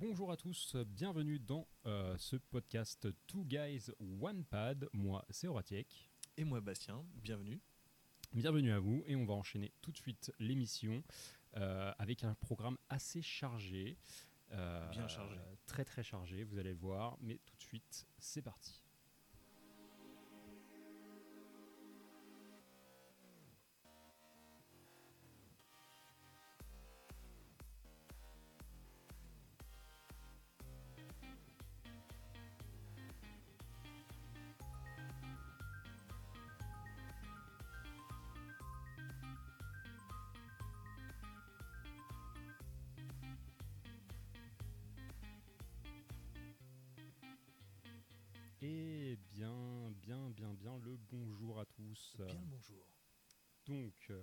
Bonjour à tous, bienvenue dans euh, ce podcast Two Guys One Pad. Moi, c'est Horatiek. Et moi, Bastien, bienvenue. Bienvenue à vous et on va enchaîner tout de suite l'émission euh, avec un programme assez chargé. Euh, Bien chargé. Très très chargé, vous allez le voir. Mais tout de suite, c'est parti. Bien le bonjour. Donc, euh,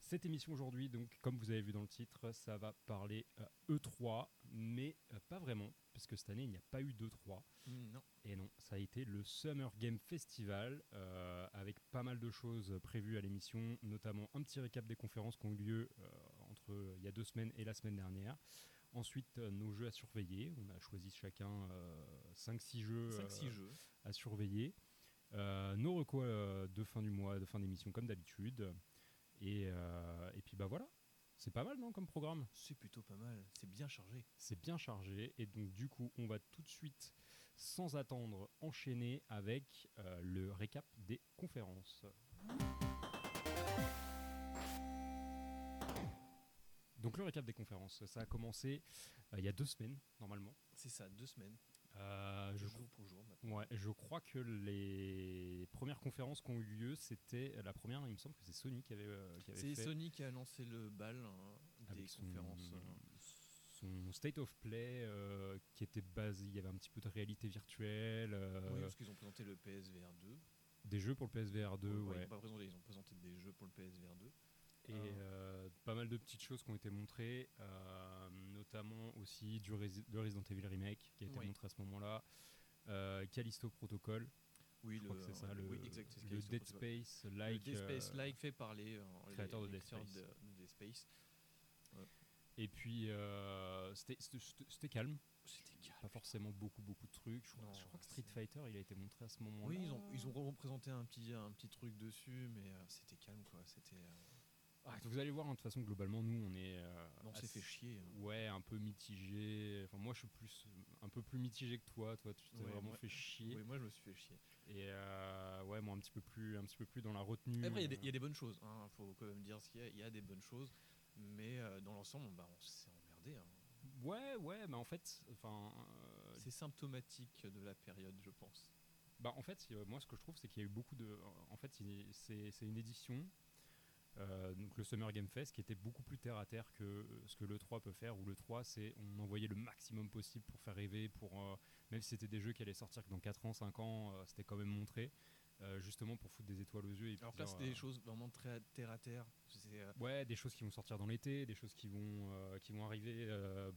cette émission aujourd'hui, donc comme vous avez vu dans le titre, ça va parler E3, euh, e mais euh, pas vraiment, parce que cette année il n'y a pas eu d'E3. Mm, non. Et non, ça a été le Summer Game Festival, avec pas mal de choses prévues à l'émission, notamment un petit récap des conférences qui ont eu lieu entre il y a deux semaines et la semaine dernière. Ensuite, nos jeux à surveiller. On a choisi chacun 5-6 euh, jeux, euh, jeux, à surveiller. Nos recos de fin du mois, de fin d'émission, comme d'habitude. Et, et puis, bah voilà. C'est pas mal, non, comme programme? C'est plutôt pas mal. C'est bien chargé. C'est bien chargé. Et donc, du coup, on va tout de suite, sans attendre, enchaîner avec le récap des conférences. Donc le récap des conférences, ça a commencé euh, il y a deux semaines normalement. C'est ça, deux semaines. Euh, je, jour pour jour. Ouais, je crois que les premières conférences qui ont eu lieu, c'était la première. Il me semble que c'est Sony qui avait, euh, qui avait C'est Sony qui a lancé le bal hein, des conférences. Son state of play qui était basé, il y avait un petit peu de réalité virtuelle. oui, parce qu'ils ont présenté le PSVR 2. Des jeux pour le PSVR 2, ouais. Ils, ont pas présenté, ils ont présenté des jeux pour le PSVR 2 et ah. euh, pas mal de petites choses qui ont été montrées, euh, notamment aussi du le Resident Evil Remake qui a été montré à ce moment-là, euh, Callisto Protocol. Oui, je crois que c'est ça, le, Dead Space like. Dead Space like fait parler créateur de, Dead Space. Et puis c'était calme. Pas forcément beaucoup beaucoup de trucs. Je, crois, que Street Fighter il a été montré à ce moment-là. Oui, ils ont, ils ont représenté un petit, un petit truc dessus, mais c'était calme quoi. C'était. Ah, vous allez voir, hein, de toute façon, globalement, nous, on est. Euh, on s'est fait chier. Hein. Ouais, un peu mitigé. Enfin, moi, je suis plus, un peu plus mitigé que toi. Toi, tu t'es vraiment fait chier. Oui, moi, je me suis fait chier. Et euh, ouais, moi, un petit peu plus, un petit peu plus dans la retenue. Après, il y, a des bonnes choses. Il hein. faut quand même dire qu'il y, y, a des bonnes choses. Mais euh, dans l'ensemble, bah, on s'est emmerdé. Ouais, ouais, mais en fait, enfin. C'est symptomatique de la période, je pense. Bah, en fait, moi, ce que je trouve, c'est qu'il y a eu beaucoup de. En fait, c'est une édition euh, donc le Summer Game Fest qui était beaucoup plus terre à terre que ce que le 3 peut faire où le 3 c'est on envoyait le maximum possible pour faire rêver pour euh, même si c'était des jeux qui allaient sortir que dans 4 ans 5 ans euh, c'était quand même montré euh, justement pour foutre des étoiles aux yeux. Et Alors là, c'est des choses vraiment très terre à terre. Euh, ouais, des choses qui vont sortir dans l'été, des choses qui vont, euh, qui vont arriver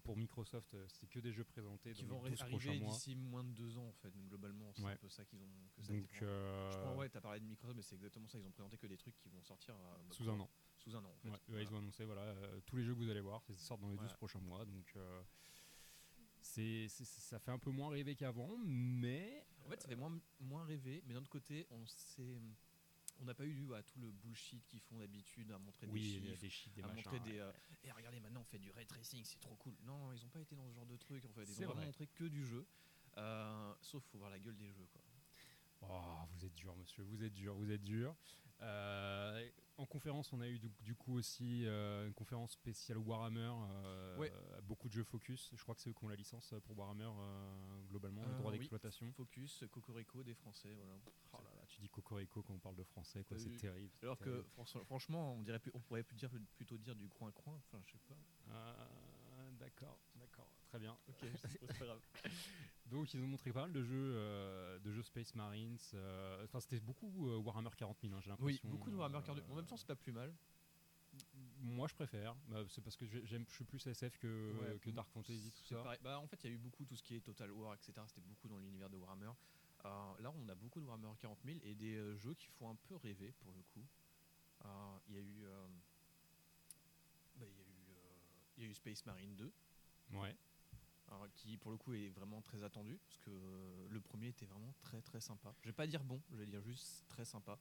pour Microsoft. C'est que des jeux présentés qui vont arriver d'ici moins de deux ans en fait. globalement, c'est un peu ça qu'ils ont. Que ça Donc, je crois ouais, t'as parlé de Microsoft, mais c'est exactement ça. Ils ont présenté que des trucs qui vont sortir bah, sous un an. Sous un an. En fait. Ouais, Ils ont annoncé voilà tous les jeux que vous allez voir, ils sortent dans les 12 prochains mois. Donc c'est, ça fait un peu moins rêver qu'avant, mais. En fait, ça fait moins, moins rêver, mais d'un autre côté, on s'est. On n'a pas eu à tout le bullshit qu'ils font d'habitude à montrer des chiffres, des à montrer des. Euh, et regardez, maintenant on fait du ray tracing, c'est trop cool. Non, ils n'ont pas été dans ce genre de truc. En fait, ils ont vraiment montré que du jeu. Euh, sauf faut voir la gueule des jeux, quoi. Oh, vous êtes dur, monsieur, vous êtes dur, vous êtes dur. Euh, en conférence, on a eu du, coup aussi euh, une conférence spéciale Warhammer, euh, beaucoup de jeux Focus. Je crois que c'est eux qui ont la licence pour Warhammer globalement, le droit d'exploitation. Focus, Cocorico des Français, voilà. Oh là là, tu dis Cocorico quand on parle de français, quoi, c'est terrible. Alors que franchement, on dirait, on pourrait plutôt dire du coin coin. Enfin, je sais pas. d'accord, d'accord, très bien. Ok, c'est pas grave. Donc ils ont montré pas mal de jeux, de jeux Space Marines. Enfin, c'était beaucoup Warhammer 40 000, hein, j'ai l'impression. Oui, beaucoup de Warhammer 40 En même temps, c'est pas plus mal. Moi, je préfère. Bah, c'est parce que j'aime, je suis plus SF que, que Dark Fantasy, tout ça. Bah, en fait, il y a eu beaucoup tout ce qui est Total War, etc. C'était beaucoup dans l'univers de Warhammer. Euh, là, on a beaucoup de Warhammer 40 000 et des euh, jeux qui font un peu rêver pour le coup. Euh, il y a eu, bah, il y a eu, il y a eu Space Marine 2. Ouais. Qui pour le coup est vraiment très attendu parce que euh, le premier était vraiment très très sympa. Je vais pas dire bon, je vais dire juste très sympa.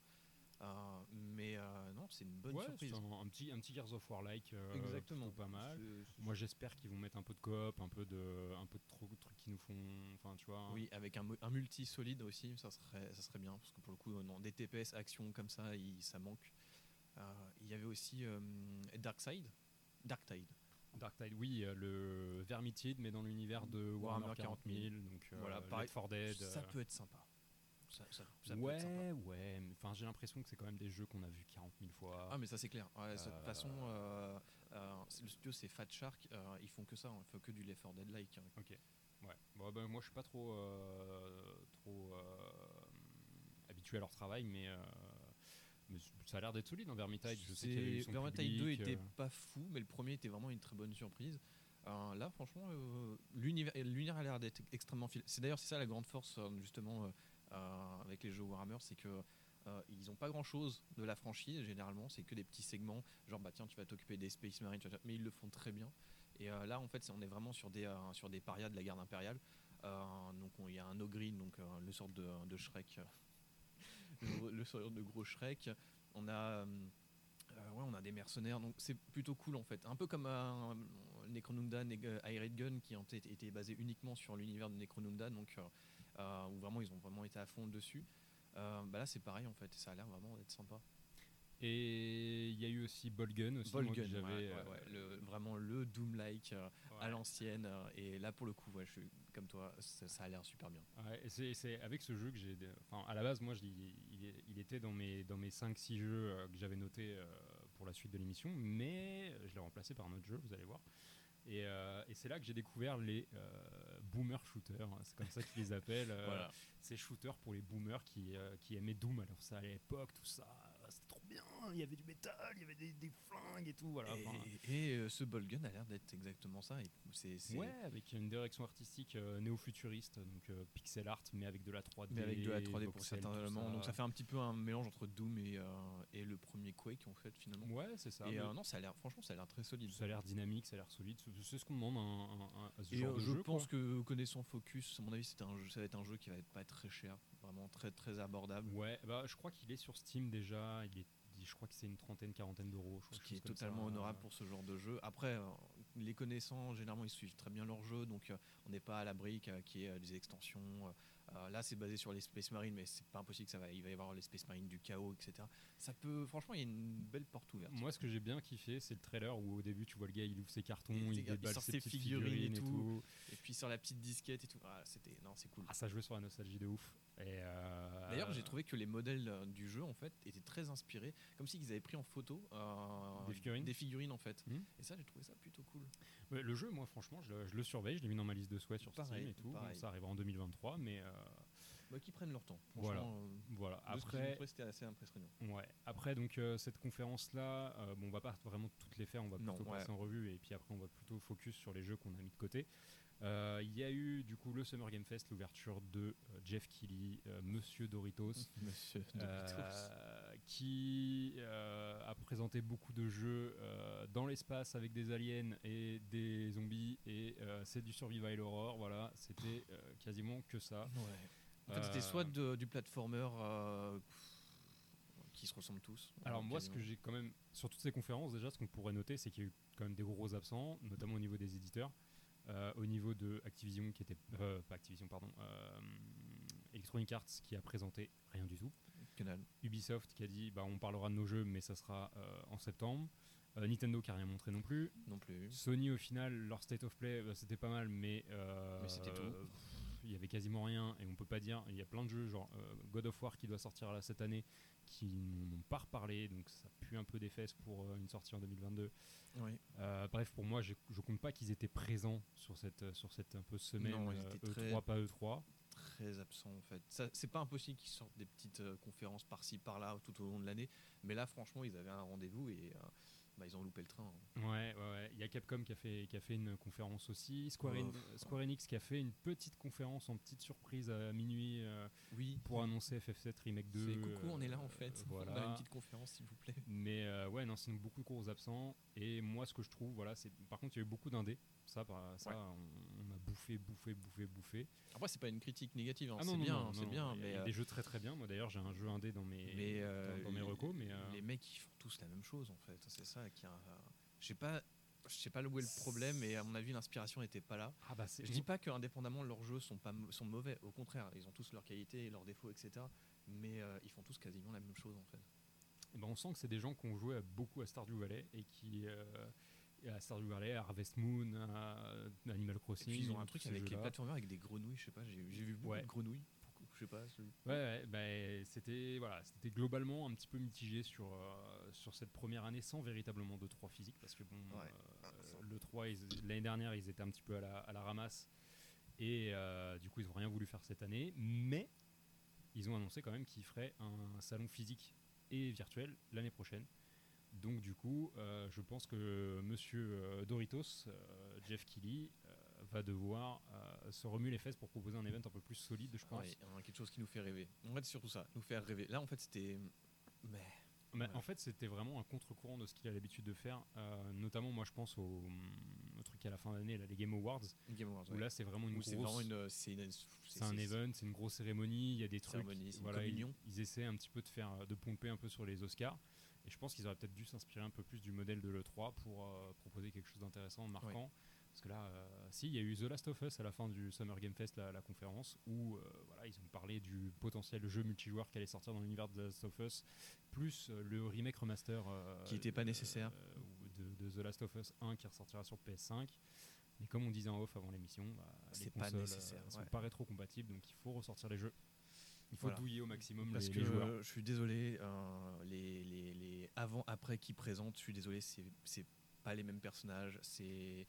Euh, mais euh, non, c'est une bonne Ouais, surprise. un, un petit, un petit Gears of War like, Exactement. pas mal. C'est- c'est- Moi j'espère qu'ils vont mettre un peu de coop, un peu de, un peu de trucs qui nous font, enfin tu vois. Oui, avec un, multi solide aussi, ça serait, ça serait bien parce que pour le coup, non, des TPS action comme ça, il- ça manque. Il y avait aussi euh, Darkside, Darktide. Darktide, oui, euh, le Vermintide, mais dans l'univers de Warhammer, Warhammer 40 000, donc euh, Voilà, Left pareil, 4 Dead. Ça euh, peut être sympa. Ça, ça- ça peut ouais, être sympa. ouais, enfin j'ai l'impression que c'est quand même des jeux qu'on a vus 40 000 fois. Ah mais ça c'est clair. Ouais, De toute façon, euh, euh, le studio c'est Fat Shark, euh, ils font que ça, hein, ils font que du Left 4 Dead like. hein. Ok. Ouais. Bon, bah, moi, je suis pas trop, euh, trop euh, habitué à leur travail, mais, euh, mais ça a l'air d'être solide en Vermintide. Je sais qu'il y Vermintide 2 public, était euh, pas fou, mais le premier était vraiment une très bonne surprise. Euh, là, franchement, euh, l'univers a l'air d'être extrêmement fil. C'est d'ailleurs c'est ça la grande force justement euh, avec les jeux Warhammer, c'est que euh, ils ont pas grand chose de la franchise généralement, c'est que des petits segments, genre bah tiens tu vas t'occuper des Space Marines, mais ils le font très bien. Et là en fait on est vraiment sur des sur des parias de la garde impériale. Donc on- il y a un Ogrin, donc le sort de, de Shrek, le, le sort de gros Shrek. On a euh, euh, ouais, on a des mercenaires, donc c'est plutôt cool en fait. Un peu comme un, Necronunda Neg- Hired Gun qui ont été, été basé uniquement sur l'univers de Necronunda, donc euh, euh, où vraiment ils ont vraiment été à fond dessus. Euh, bah là c'est pareil en fait, et ça a l'air vraiment d'être sympa. Et il y a eu aussi Bolgun aussi. Bolgun, ouais, euh, ouais, ouais, le- vraiment le Doom-like euh, à l'ancienne, euh, et là pour le coup, ouais, je suis comme toi, ça, ça a l'air super bien. Et c'est, avec ce jeu que j'ai. Enfin, à la base, moi, je il, était dans mes, dans mes 5-6 jeux euh, que j'avais notés pour la suite de l'émission, mais je l'ai remplacé par un autre jeu, vous allez voir. Et, euh, et c'est là que j'ai découvert les euh, boomer shooters, hein, c'est comme ça qu'ils les appellent. euh, Voilà. Ces shooters pour les boomers qui, qui aimaient Doom. Alors, ça à l'époque, tout ça. Il y avait du métal, il y avait des, des flingues et tout. Voilà, Et, enfin, et, euh, ce Bolgun a l'air d'être exactement ça. et c'est- c'est- Ouais, avec une direction artistique euh, néo-futuriste, donc euh, pixel art, mais avec de la 3D. Mais avec de la 3D pour certains éléments. Donc ça fait un petit peu un mélange entre Doom et, euh, et le premier Quake en fait finalement. Ouais, c'est ça. et mais euh, non, ça a l'air, franchement, ça a l'air très solide. ça a l'air dynamique, ça a l'air solide. C'est- ce qu'on demande à, ce Et genre euh, de je jeu. pense quoi. que connaissant Focus, à mon avis, c'est un jeu, ça va être un jeu qui va être pas être très cher, vraiment très très abordable. Ouais, bah, je crois qu'il est sur Steam déjà. Il est, je crois que c'est une trentaine, quarantaine d'euros. Ce qui est totalement ça. honorable pour ce genre de jeu. Après, euh, les connaissants, généralement, ils suivent très bien leur jeu, donc euh, on n'est pas à l'abri qu'il qui ait euh, des extensions. Euh, là, c'est basé sur les Space Marines, mais c'est pas impossible que ça va, il va y avoir les Space Marines du chaos, etc. Ça peut, franchement, il y a une belle porte ouverte. Moi, ce que j'ai bien kiffé, c'est le trailer où au début, tu vois le gars, il ouvre ses cartons, Et il déballe sort ses ses petites figurines et figurines, et tout. Et puis sur la petite disquette et tout, ah, c'était, non, c'est cool. Ah, ça jouait sur la nostalgie de ouf. Et euh, D'ailleurs, j'ai trouvé que les modèles euh, du jeu en fait étaient très inspirés, comme s'ils avaient pris en photo euh, Des figurines en fait. Hmm. Et ça, j'ai trouvé ça plutôt cool. Ouais, le jeu, moi, franchement, je le, je le surveille. Je l'ai mis dans ma liste de souhaits sur Pareil, Steam et tout. Bon, ça arrivera en 2023, mais euh, Bah, qui prennent leur temps. Voilà. Euh, voilà. qu'ils Après, c'était assez impressionnant. Ouais. Après, donc euh, cette conférence-là, euh, bon, on va pas vraiment toutes les faire, on va Non, plutôt ouais. passer en revue et puis après on va plutôt focus sur les jeux qu'on a mis de côté. Euh, Il y a eu du coup le Summer Game Fest, l'ouverture de Jeff Keighley, Monsieur Doritos, Monsieur euh, qui euh, a présenté beaucoup de jeux euh, dans l'espace avec des aliens et des zombies et euh, c'est du survival horror. Voilà, c'était euh, quasiment que ça. En fait, c'était soit de- du platformer euh, qui se ressemblent tous. Alors moi, ce que j'ai quand même sur toutes ces conférences, déjà, ce qu'on pourrait noter, c'est qu'il y a eu quand même des gros absents, notamment au niveau des éditeurs, Euh, au niveau de Activision qui était, euh, pas Activision, pardon, euh, Electronic Arts qui a présenté rien du tout, Ubisoft qui a dit, bah on parlera de nos jeux, mais ça sera euh, en septembre. Euh, Nintendo qui a rien montré non plus. non plus. Sony au final, leur state of play, bah, c'était pas mal, mais, euh, Mais c'était tout. pff, Il y avait quasiment rien et on peut pas dire. Il y a plein de jeux, genre God of War qui doit sortir là cette année, qui n'ont pas reparlé, donc ça pue un peu des fesses pour une sortie en 2022. Oui. Euh, bref, pour moi, je, je compte pas qu'ils étaient présents sur cette, sur cette un peu semaine Non, euh, étaient E3, très- pas E E3. Très absent en fait. Ça, c'est pas impossible qu'ils sortent des petites euh, conférences par-ci par-là tout au long de l'année, mais là franchement ils avaient un rendez-vous et euh, bah, ils ont loupé le train. hein. Ouais, ouais, ouais. Il y a Capcom qui a fait, qui a fait une conférence aussi. Square, Oh, En- pff. Square Enix qui a fait une petite conférence en petite surprise à minuit euh, Oui. pour annoncer FF7 Remake 2. C'est coucou, on est là en fait. voilà. On a une petite conférence s'il vous plaît. Mais ouais, non, sinon beaucoup de gros absents. Et moi, ce que je trouve, voilà, c'est par contre, il y a eu beaucoup d'indés. Ça, ça Ouais. on, on bouffé, bouffé, bouffé, bouffé. Après, c'est pas une critique négative, hein, Ah c'est bien, c'est bien, il y a- y mais, a euh, des jeux très très bien. Moi d'ailleurs, j'ai un jeu indé dans mes, mais euh, dans, dans mes les- recos, mais euh, les mecs ils font tous la même chose en fait, c'est ça qui a. Je sais pas, je sais pas où est le problème, et à mon avis l'inspiration n'était pas là. ah bah. Je dis pas qu'indépendamment leurs jeux sont pas sont mauvais, au contraire, ils ont tous leurs qualités et leurs défauts, etc. Mais euh, ils font tous quasiment la même chose en fait. Eh ben, on sent que c'est des gens qui ont joué beaucoup à Stardew Valley et qui euh, à Stardew Valley, à Harvest Moon, à Animal Et Crossing. puis ils ont un truc avec les des grenouilles, je sais pas, j'ai vu beaucoup Ouais. de grenouilles. Je sais pas. Ouais, ouais, bah, c'était voilà, c'était globalement un petit peu mitigé sur euh, sur cette première année sans véritablement de 3 physique parce que bon, Ouais. euh, le 3 ils- l'année dernière ils étaient un petit peu à la, à la ramasse et euh, du coup ils ont rien voulu faire cette année, mais ils ont annoncé quand même qu'ils feraient un salon physique et virtuel l'année prochaine. Donc du coup, euh, je pense que Monsieur euh, Doritos, euh, Jeff euh, va devoir euh, se remuer les fesses pour proposer un event un peu plus solide, je pense. Ouais, hein, quelque chose qui nous fait rêver. En fait, surtout ça, nous faire rêver. Là, en fait, c'était. Mais. Ouais. En fait, c'était vraiment un contre-courant de ce qu'il a l'habitude de faire. euh, notamment, moi, je pense au, au truc à la fin d'année, les Game Awards, Game Awards, où ouais. là, c'est vraiment une Où grosse. c'est vraiment une. C'est une- c'est un event, c'est une grosse cérémonie, il y a des trucs. Cérémonie, c'est une voilà, ils, ils essaient un petit peu de faire, de pomper un peu sur les Oscars. Et je pense qu'ils auraient peut-être dû s'inspirer un peu plus du modèle de l'E3 pour euh, proposer quelque chose d'intéressant, marquant. Parce que là, euh, si, il y a eu The Last of Us à la fin du Summer Game Fest, la, la conférence, où euh, voilà, ils ont parlé du potentiel jeu multijoueur qui allait sortir dans l'univers de The Last of Us, plus euh, le remake remaster Qui était pas nécessaire. de, de The Last of Us 1 qui ressortira sur PS5. Mais comme on disait en off avant l'émission, bah, les consoles euh, sont ouais. pas rétro-compatibles, donc il faut ressortir les jeux. Il faut Voilà. douiller au maximum Parce les, que les joueurs. je suis désolé, euh, les, les, les avant-après qui présentent, je suis désolé, c'est pas les mêmes personnages. C'est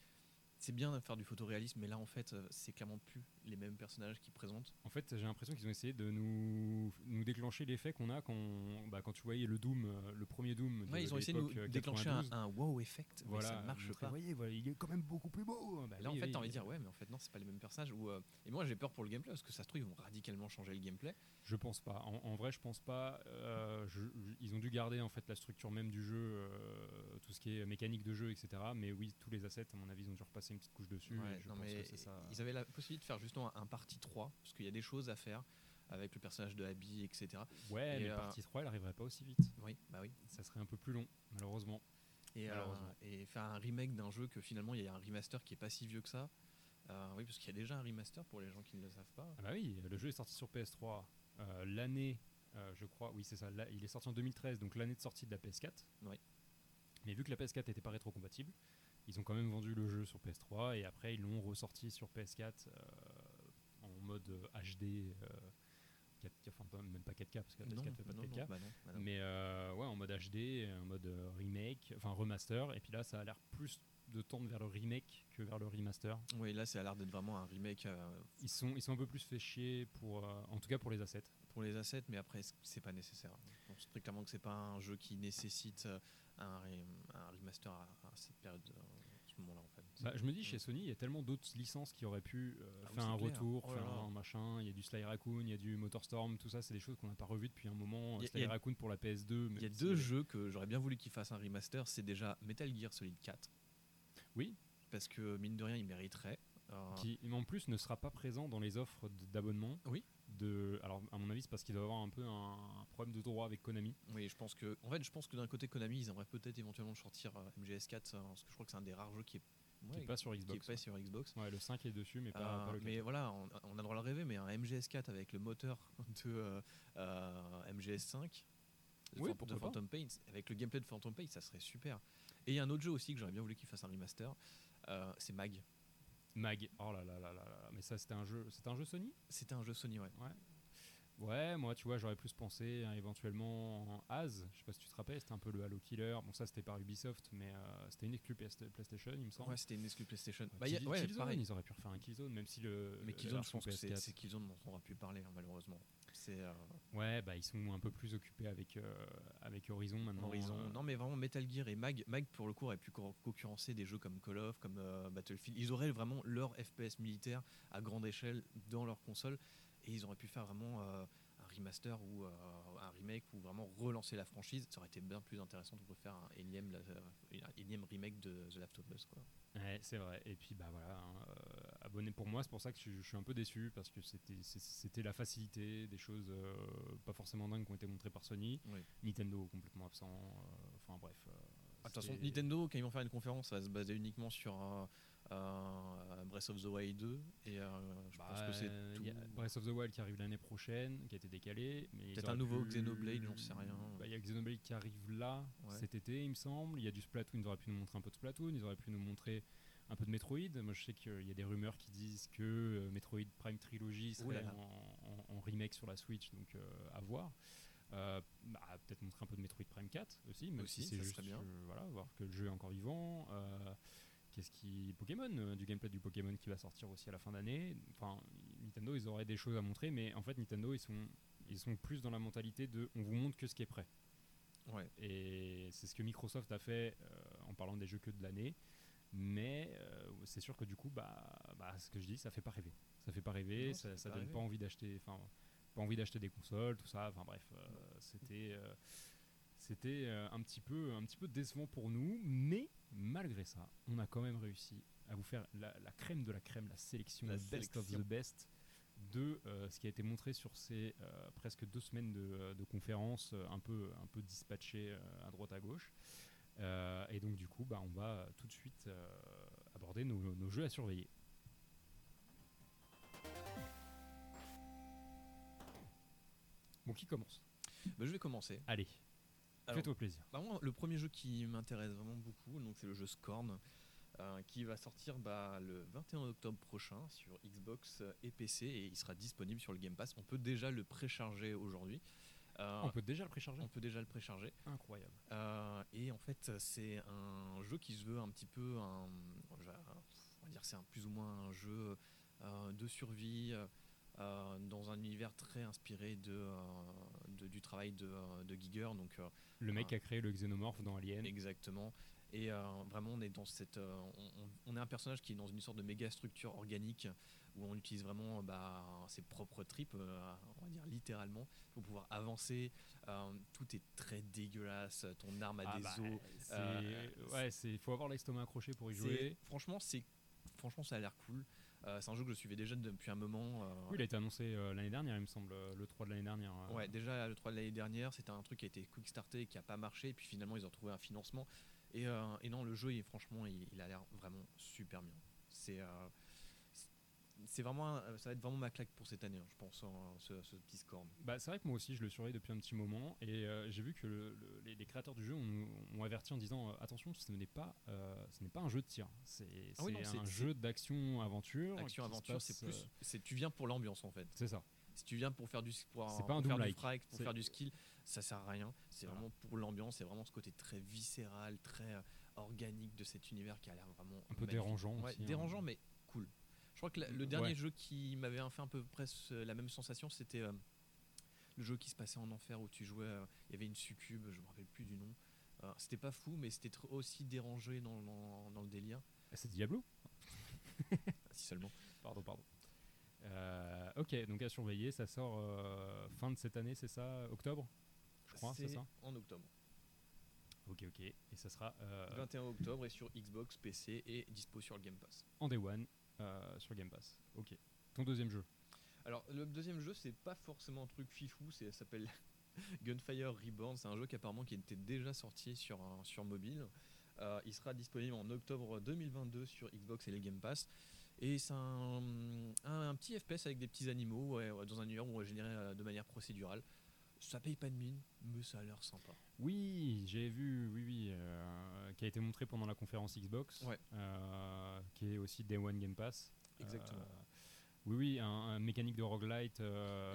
c'est bien de faire du photoréalisme, mais là en fait, euh, c'est clairement plus les mêmes personnages qui présentent. En fait, j'ai l'impression qu'ils ont essayé de nous, nous déclencher l'effet qu'on a quand, bah, quand tu voyais le Doom, euh, le premier Doom. de Ouais, ils ont essayé de nous euh, déclencher un, 92. un wow effect, mais Voilà, ça marche pas. voyez, voilà, il est quand même beaucoup plus beau. Bah là, en fait, oui, t'as envie de dire, ouais, mais en fait, non, c'est pas les mêmes personnages. Ou, euh, Et moi, j'ai peur pour le gameplay, parce que ça se trouve, ils vont radicalement changer le gameplay. Je pense pas. En, en vrai, je pense pas. Euh, je- ils ont dû garder en fait la structure même du jeu, euh, tout ce qui est mécanique de jeu, etc. Mais oui, tous les assets, à mon avis, ils ont dû repasser une petite couche dessus. Ouais, et je non, pense mais que c'est ça. Ils avaient la possibilité de faire justement un, partie 3, parce qu'il y a des choses à faire avec le personnage de Abby, etc. Ouais, et, mais euh, partie 3, elle arriverait pas aussi vite. Oui, bah oui. Ça serait un peu plus long, malheureusement. Et, euh, Malheureusement. et faire un remake d'un jeu que finalement il y a un remaster qui est pas si vieux que ça. Euh, oui, parce qu'il y a déjà un remaster pour les gens qui ne le savent pas. Ah bah oui, le jeu est sorti sur PS3 euh, l'année, je crois, oui c'est ça, là, il est sorti en 2013, donc l'année de sortie de la PS4. Oui. Mais vu que la PS4 n'était pas rétro-compatible, ils ont quand même vendu le jeu sur PS3 et après ils l'ont ressorti sur PS4 euh, en mode euh, HD, euh, 4K, enfin même pas 4K parce que la Non, PS4 fait pas de non, 4K. non, bah non, bah non. Mais euh, ouais, en mode HD, en mode euh, remake, enfin remaster, et puis là ça a l'air plus de tendre vers le remake que vers le remaster. Oui, là, ça a l'air d'être vraiment un remake euh, Ils sont, ils sont un peu plus fait chier pour, euh, en tout cas pour les assets. pour les assets, mais après, c'est pas nécessaire. On sait très clairement que c'est pas un jeu qui nécessite euh, un, rem- un remaster à, à cette période, euh, à ce moment-là, en fait. Bah, je me dis, chez Sony, il y a tellement d'autres licences qui auraient pu euh, Ah faire un clair. retour, Oh faire là. un machin. Il y a du Sly Raccoon, il y a du Motorstorm, tout ça, c'est des choses qu'on n'a pas revues depuis un moment. A- Sly a- Raccoon pour la PS2. Il y a deux jeux que j'aurais bien voulu qu'ils fassent un remaster. C'est déjà Metal Gear Solid 4. Oui. Parce que, mine de rien, il mériterait. Euh, qui en plus ne sera pas présent dans les offres d'abonnement. Oui. De, alors, à mon avis, c'est parce qu'il doit avoir un peu un, un problème de droit avec Konami. Oui, je pense que, en fait, je pense que d'un côté Konami, ils aimeraient peut-être éventuellement sortir euh, MGS4, euh, parce que je crois que c'est un des rares jeux qui est, qui ouais, est pas sur qui est Xbox. pas sur Xbox. Ouais, le 5 est dessus, mais pas, Euh, pas le 4. mais voilà, on, on a le droit de le rêver, mais un MGS4 avec le moteur de euh, euh, MGS5, de, Oui, de. Phantom Pain, avec le gameplay de Phantom Pain, ça serait super. Et il y a un autre jeu aussi que j'aurais bien voulu qu'il fasse un remaster, euh, c'est Mag. Mag. Oh là là là là là. Mais ça, c'était un jeu, c'était un jeu Sony? C'était un jeu Sony, ouais. Ouais. Ouais, moi, tu vois, j'aurais plus pensé hein, éventuellement en Az. Je sais pas si tu te rappelles, c'était un peu le Halo Killer. Bon, ça, c'était par Ubisoft, mais euh, c'était une exclu PlayStation, il me semble. Ouais, c'était une exclu PlayStation. Euh, Bah, y a- ouais, Killzone, pareil. ils auraient pu refaire un Killzone, même si le. Mais Killzone, je pense que c'est PS4. c'est Killzone dont on aura pu parler, hein, malheureusement. C'est euh, Ouais, bah ils sont un peu plus occupés avec, euh, avec Horizon maintenant. Horizon. Non, mais vraiment Metal Gear et Mag, Mag pour le coup aurait pu co- concurrencer des jeux comme Call of, comme Battlefield. Ils auraient vraiment leur FPS militaire à grande échelle dans leur console et ils auraient pu faire vraiment euh, un remaster ou euh, un remake ou vraiment relancer la franchise. Ça aurait été bien plus intéressant de faire un énième, euh, un énième remake de The Last of Us. Quoi. Ouais, c'est vrai. Et puis, bah voilà, hein, abonné pour moi. C'est pour ça que je, je suis un peu déçu parce que c'était la facilité, des choses pas forcément dingues qui ont été montrées par Sony. Oui. Nintendo complètement absent. Enfin bref. Ah, De toute façon, Nintendo, quand ils vont faire une conférence, ça va se baser uniquement sur Breath of the Wild 2. Et euh, je pense Bah, que c'est euh, tout. y a Breath of the Wild qui arrive l'année prochaine, qui a été décalé. Peut-être un nouveau pu- Xenoblade, j'en sais rien. Bah, Il y a Xenoblade qui arrive là Ouais. cet été, il me semble. Il y a du Splatoon, ils auraient pu nous montrer un peu de Splatoon, ils auraient pu nous montrer un peu de Metroid. Moi je sais qu'il y a des rumeurs qui disent que euh, Metroid Prime Trilogy là serait là. en, en- en remake sur la Switch, donc euh, à voir. Euh, bah, peut-être montrer un peu de Metroid Prime 4 aussi, même Aussi, si c'est juste bien. euh, voilà, voir que le jeu est encore vivant. Qu'est-ce qui Pokémon, euh, du gameplay du Pokémon qui va sortir aussi à la fin d'année. Enfin, Nintendo, ils auraient des choses à montrer, mais en fait, Nintendo, ils sont, ils sont plus dans la mentalité de on vous montre que ce qui est prêt. Ouais. Et c'est ce que Microsoft a fait euh, en parlant des jeux que de l'année. Mais euh, c'est sûr que du coup, bah, bah, ce que je dis, ça fait pas rêver. Ça fait pas rêver, Non, ça, ça fait ça pas donne rêver. pas envie d'acheter, enfin, pas envie d'acheter des consoles, tout ça. Enfin bref, c'était, c'était euh, un petit peu, un petit peu décevant pour nous. Mais malgré ça, on a quand même réussi à vous faire la, la crème de la crème, la sélection, La best of the best de euh, ce qui a été montré sur ces euh, presque deux semaines de, de conférences euh, un peu, un peu dispatchées à droite à gauche. Et donc du coup, bah, on va tout de suite aborder nos, nos jeux à surveiller. Bon, qui commence? Bah, je vais commencer. Allez, fais-toi plaisir. Bah, moi, le premier jeu qui m'intéresse vraiment beaucoup, donc c'est le jeu Scorn, euh, qui va sortir bah, le 21 octobre prochain sur Xbox et PC et il sera disponible sur le Game Pass. On peut déjà le précharger aujourd'hui. Euh, on peut déjà le précharger on peut déjà le précharger. Incroyable. Euh, et en fait, c'est un jeu qui se veut un petit peu un, on va dire, c'est un plus ou moins un jeu euh, de survie euh, dans un univers très inspiré de, euh, de- du travail de, euh, de Giger. Donc Le mec qui a créé le xénomorphe dans Alien. Exactement. Et vraiment, on est dans cette, on, est un personnage qui est dans une sorte de méga structure organique où on utilise vraiment bah, ses propres tripes, on va dire littéralement, pour pouvoir avancer. Tout est très dégueulasse. Ton arme a Ah des bah, os. ouais, c'est faut avoir l'estomac accroché pour y jouer. Franchement, c'est, franchement, ça a l'air cool. Euh, c'est un jeu que je suivais déjà depuis un moment. euh, Oui, il a été annoncé euh, l'année dernière, il me semble, le 3 de l'année dernière. Ouais, déjà le 3 de l'année dernière, c'était un truc qui a été quick starté, qui a pas marché, et puis finalement ils ont trouvé un financement. Et, et non, le jeu, il, franchement, il, il a l'air vraiment super bien. C'est, c'est- vraiment, ça va être vraiment ma claque pour cette année, hein, je pense, hein, ce, ce petit scorn. Bah, c'est vrai que moi aussi je le surveille depuis un petit moment et euh, j'ai vu que le- le- les, les créateurs du jeu ont, ont averti en disant euh, attention ce n'est pas euh, ce n'est pas un jeu de tir c'est Ah oui, un jeu d'action aventure Action aventure, c'est plus, c'est tu viens pour l'ambiance en fait. c'est ça Si tu viens pour faire du, pour, pour pas un faire du Doom-like. frag, pour faire du skill, ça sert à rien. C'est Voilà. vraiment pour l'ambiance, c'est vraiment ce côté très viscéral, très organique de cet univers qui a l'air vraiment un peu magnifique. dérangeant Ouais, aussi hein. dérangeant, mais. Je crois que la- le Ouais. dernier jeu qui m'avait fait un peu presque la même sensation, c'était euh, le jeu qui se passait en enfer où tu jouais. euh, Il y avait une succube, je me rappelle plus du nom. Euh, c'était pas fou, mais c'était aussi dérangé dans, dans- dans le délire. Ah, c'est Diablo? Si seulement. pardon pardon Euh, ok donc à surveiller ça sort fin de cette année c'est ça? Octobre? Je crois c'est ça? En octobre. ok ok et ça sera euh, 21 octobre et sur Xbox, PC et dispo sur le Game Pass. en day one sur Game Pass ok ton deuxième jeu Alors, le deuxième jeu, c'est pas forcément un truc fifou, ça s'appelle Gunfire Reborn. C'est un jeu qui apparemment qui était déjà sorti sur, un- sur mobile. Euh, il sera disponible en octobre 2022 sur Xbox et les Game Pass. Et c'est un, petit FPS avec des petits animaux dans un univers où on va générer euh, de manière procédurale. Ça paye pas de mine, mais ça a l'air sympa. Oui, j'ai vu, oui, oui, euh, qui a été montré pendant la conférence Xbox, Ouais. euh, qui est aussi Day One Game Pass. Exactement. Euh, oui, oui, un, un mécanique de roguelite,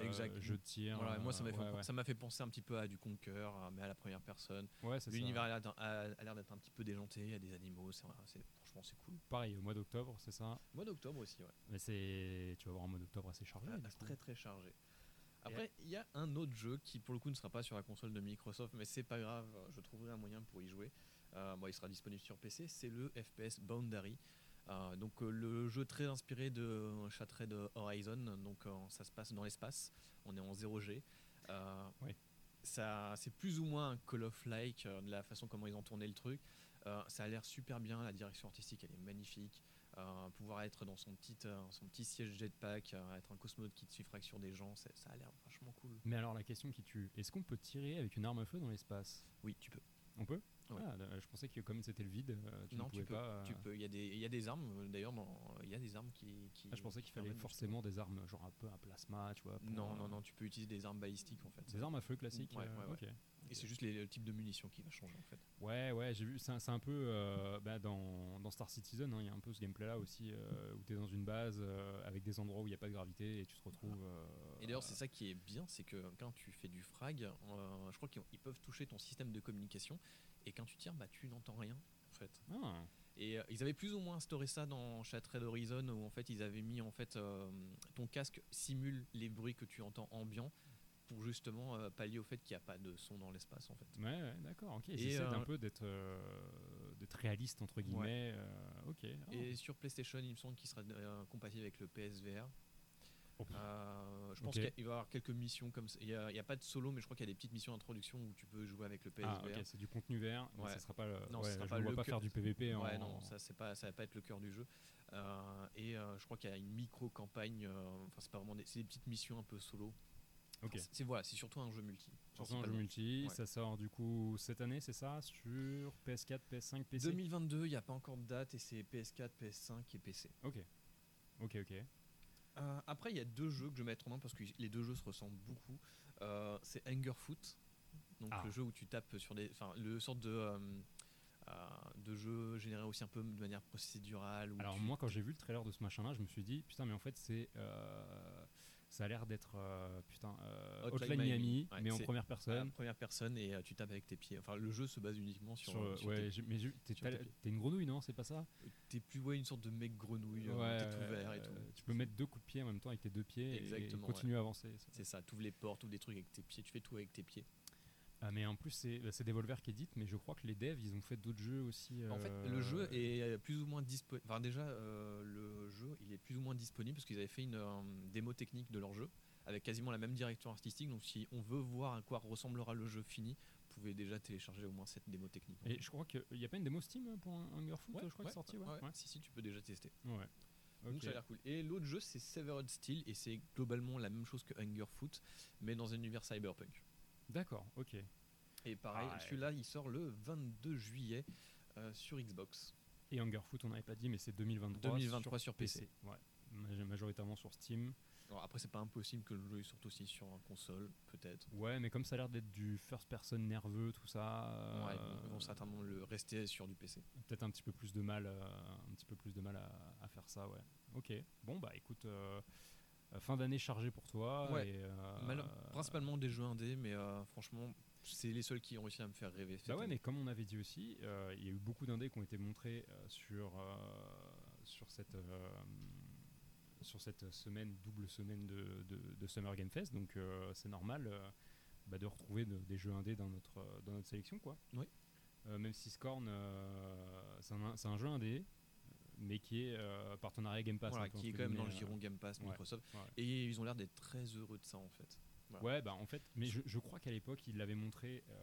Exact. jeu de tir. Voilà, moi, ça m'a fait, ouais, ouais. fait penser un petit peu à du Conquer, euh, mais à la première personne. L'univers a l'air d'être un petit peu déjanté, il y a des animaux, franchement c'est cool. Pareil, au mois d'octobre, c'est ça? Mois d'octobre aussi, ouais. Mais tu vas avoir un mois d'octobre assez chargé. Ah, très très chargé. Après, il y a un autre jeu qui pour le coup ne sera pas sur la console de Microsoft, mais c'est pas grave, je trouverai un moyen pour y jouer. Euh, bon, il sera disponible sur PC, c'est le FPS Boundary. Euh, donc euh, le jeu très inspiré de Shattered Horizon, donc euh, ça se passe dans l'espace, on est en 0G. Euh, Ouais. ça, c'est plus ou moins un Call of Like euh, de la façon comment ils ont tourné le truc. Euh, ça a l'air super bien, la direction artistique elle est magnifique. Euh, pouvoir être dans son petit, euh, son petit siège jetpack, euh, être un cosmonaute qui te fracture des gens, ça a l'air vachement cool. Mais alors la question qui tue, est-ce qu'on peut tirer avec une arme à feu dans l'espace? Oui, tu peux. On peut? Ouais. Ah, Je pensais que comme c'était le vide, tu non, ne tu pouvais peux. pas. Tu peux. Il y a des, il y a des armes. D'ailleurs, il y a des armes qui. qui ah, je pensais qui qu'il fallait forcément des armes, genre un peu un plasma, tu vois. pour, Non, non, non. Tu peux utiliser des armes balistiques en fait. Des armes à feu classiques. Ouais, euh, ouais, ouais. Et c'est juste les- le type de munitions qui va changer en fait. Ouais, ouais, j'ai vu. C'est un, peu euh, bah, dans, dans Star Citizen, hein, il y a un peu ce gameplay là aussi euh, où tu es dans une base euh, avec des endroits où il n'y a pas de gravité et tu te retrouves. Et d'ailleurs, c'est ça qui est bien, c'est que quand tu fais du frag, je crois qu'ils ils peuvent toucher ton système de communication. Et quand tu tires, bah, tu n'entends rien en fait. Ah, Et ils avaient plus ou moins instauré ça dans Shattered Horizon où en fait ils avaient mis en fait ton casque simule les bruits que tu entends ambiants pour justement euh, pallier au fait qu'il n'y a pas de son dans l'espace en fait. ouais, ouais, d'accord, ok. D'un euh, peu d'être euh, d'être réaliste entre guillemets. euh, ok. Et sur PlayStation, il me semble qu'il sera euh, compatible avec le PSVR. Oh, je pense qu'il va y avoir quelques missions comme ça. Il n'y a, pas de solo, mais je crois qu'il y a des petites missions d'introduction où tu peux jouer avec le PSVR. Ah, ok, c'est du contenu vert, Ouais. ça sera pas le. Non, ce sera je pas ne vois le pas faire du PVP en. Ouais, non, ça c'est pas, ça va pas être le cœur du jeu. Et je crois qu'il y a une micro campagne. Enfin, c'est pas vraiment des petites missions un peu solo. C'est- voilà, c'est surtout un jeu multi. Surtout un jeu multi, Ouais. ça sort du coup cette année, c'est ça Sur PS4, PS5, PC 2022, il n'y a pas encore de date et c'est PS4, PS5 et PC. Ok. Ok, ok. Euh, après, il y a deux jeux que je vais mettre en main parce que les deux jeux se ressemblent beaucoup. Euh, c'est Hungerfoot, donc Ah. le jeu où tu tapes sur des, enfin le sorte de euh, euh, de jeu généré aussi un peu de manière procédurale. Alors tu- moi quand j'ai vu le trailer de ce machin-là, je me suis dit putain mais en fait c'est euh, ça a l'air d'être euh, putain euh, Hotline Miami. Miami, Ouais, mais en première personne. première personne et euh, tu tapes avec tes pieds. Enfin, le jeu se base uniquement sur. Sur, sur ouais, tes- mais une grenouille non C'est pas ça? T'es plus ouais une sorte de mec grenouille, Ouais, tête et tout. Tu peux mettre deux coups de pied en même temps avec tes deux pieds et- Exactement, et continuer à avancer. C'est ça, t'ouvres les portes, t'ouvres des trucs avec tes pieds, tu fais tout avec tes pieds. Ah, mais en plus c'est bah, Devolver qui édite, mais je crois que les devs ils ont fait d'autres jeux aussi. En fait, euh, le jeu est plus ou moins disponible. Enfin, déjà, euh, le jeu, il est plus ou moins disponible parce qu'ils avaient fait une euh, démo technique de leur jeu avec quasiment la même direction artistique. Donc, si on veut voir à quoi ressemblera le jeu fini, vous pouvez déjà télécharger au moins cette démo technique. Et je crois qu'il n'y a pas une démo Steam pour un Hungerfoot, Ouais, je crois que c'est sorti. Ouais? ouais, Si, si, tu peux déjà tester. Ouais. Ouais. Donc, ça a l'air cool. Et l'autre jeu, c'est Severed Steel et c'est globalement la même chose que Hungerfoot, mais dans un univers cyberpunk. D'accord, ok. Et pareil, Ah ouais. celui-là, il sort le 22 juillet euh, sur Xbox. Et Hungerfoot, on n'avait pas dit, mais c'est 2023. 2023 sur PC. Ouais. Maj- Majoritairement sur Steam. Alors après, c'est pas impossible que le jeu sorte aussi sur un console, peut-être. Ouais, mais comme ça a l'air d'être du first person nerveux, tout ça. Ouais, euh, ils vont certainement le rester sur du PC. Peut-être un petit peu plus de mal, euh, un petit peu plus de mal à, à faire ça, ouais. Ok. Bon bah écoute, fin d'année chargée pour toi. Ouais. Et, euh, Mal- principalement des jeux indés, mais euh, franchement, c'est les seuls qui ont réussi à me faire rêver. Bah ouais, année. mais comme on avait dit aussi, euh, il y a eu beaucoup d'indés qui ont été montrés euh, sur, euh, sur, cette, euh, sur cette semaine, double semaine de, de- de Summer Game Fest. Donc euh, c'est normal euh, bah, de retrouver de- des jeux indés dans notre, euh, dans notre sélection. Quoi. Oui. Euh, même si Scorn, euh, c'est un, c'est un jeu indé, mais qui est euh, partenariat Game Pass. Voilà, qui est quand même dans le giron Game Pass, ouais, Microsoft. ouais. Et ils ont l'air d'être très heureux de ça en fait. Voilà. Ouais, bah en fait, mais je, je crois qu'à l'époque, il l'avait montré euh,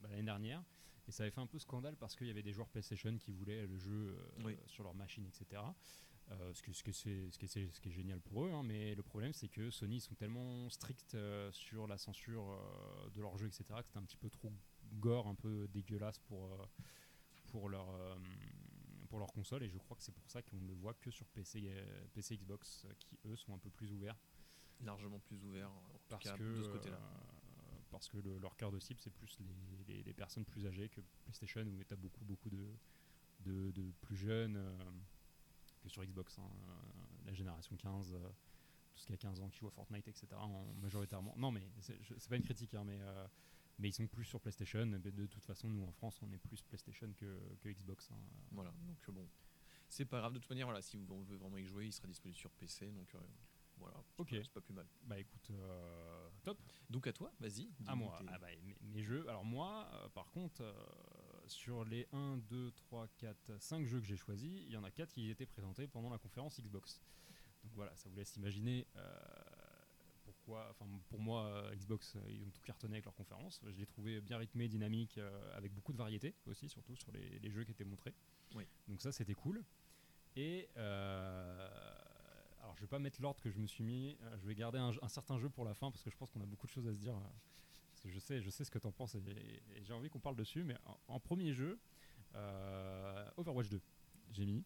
bah, l'année dernière, et ça avait fait un peu scandale parce qu'il y avait des joueurs PlayStation qui voulaient le jeu euh, Oui. sur leur machine, etc. Euh, ce, que, ce, que c'est, ce, que c'est- ce qui est génial pour eux, hein, mais le problème c'est que Sony ils sont tellement stricts euh, sur la censure euh, de leur jeu, etc., que c'était un petit peu trop gore, un peu dégueulasse pour, euh, pour, leur, euh, pour leur console, et je crois que c'est pour ça qu'on ne le voit que sur PC, euh, PC Xbox, euh, qui eux sont un peu plus ouverts Largement plus ouvert, en tout parce cas, que de ce côté-là. euh, parce que le- leur cœur de cible c'est plus les, les- les personnes plus âgées que PlayStation où tu as beaucoup beaucoup de, de, de plus jeunes euh, que sur Xbox hein, euh, la génération 15 euh, tout ce qui a 15 ans qui joue à Fortnite etc en majoritairement non mais c'est pas une critique hein, mais euh, mais ils sont plus sur PlayStation de toute façon nous en France on est plus PlayStation que, que Xbox hein. Voilà, donc euh, bon. C'est pas grave, de toute manière, voilà, si vous- on veut vraiment y jouer, il sera disponible sur PC, donc euh, voilà, Ok. c'est pas plus mal. bah écoute euh, top Donc à toi, vas-y. À moi. Ah bah, mes, mes jeux. Alors moi, euh, par contre, sur les 1, 2, 3, 4, 5 jeux que j'ai choisis, il y en a 4 qui étaient présentés pendant la conférence Xbox. Donc voilà, ça vous laisse imaginer euh, pourquoi, enfin pour moi, euh, Xbox, euh, ils ont tout cartonné avec leur conférence. Je l'ai trouvé bien rythmé, dynamique, euh, avec beaucoup de variété aussi, surtout sur les, les jeux qui étaient montrés. Oui. Donc ça, c'était cool. Et euh, alors, je vais pas mettre l'ordre que je me suis mis. je vais garder un, un certain jeu pour la fin parce que je pense qu'on a beaucoup de choses à se dire. parce que je sais, je sais ce que tu en penses et, et j'ai envie qu'on parle dessus. Mais en, en premier jeu, euh, Overwatch 2, j'ai mis,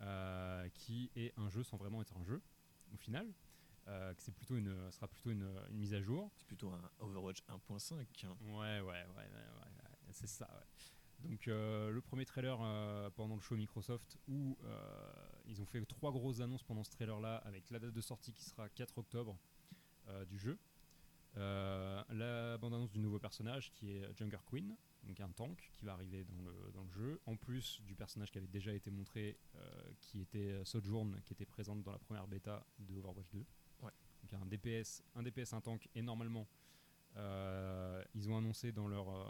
euh, qui est un jeu sans vraiment être un jeu au final. Euh, que c'est plutôt une, sera plutôt une, une mise à jour. C'est plutôt un Overwatch 1.5. hein. Ouais, ouais, ouais, ouais, c'est ça. ouais. Donc euh, le premier trailer euh, pendant le show Microsoft où euh, ils ont fait trois grosses annonces pendant ce trailer-là avec la date de sortie qui sera 4 octobre euh, du jeu. Euh, la bande-annonce du nouveau personnage qui est Junker Queen, donc un tank qui va arriver dans le, dans le jeu, en plus du personnage qui avait déjà été montré, euh, qui était Sojourn, qui était présente dans la première bêta de Overwatch 2. Donc un DPS, un DPS, un tank, et normalement, euh, ils ont annoncé dans leur euh,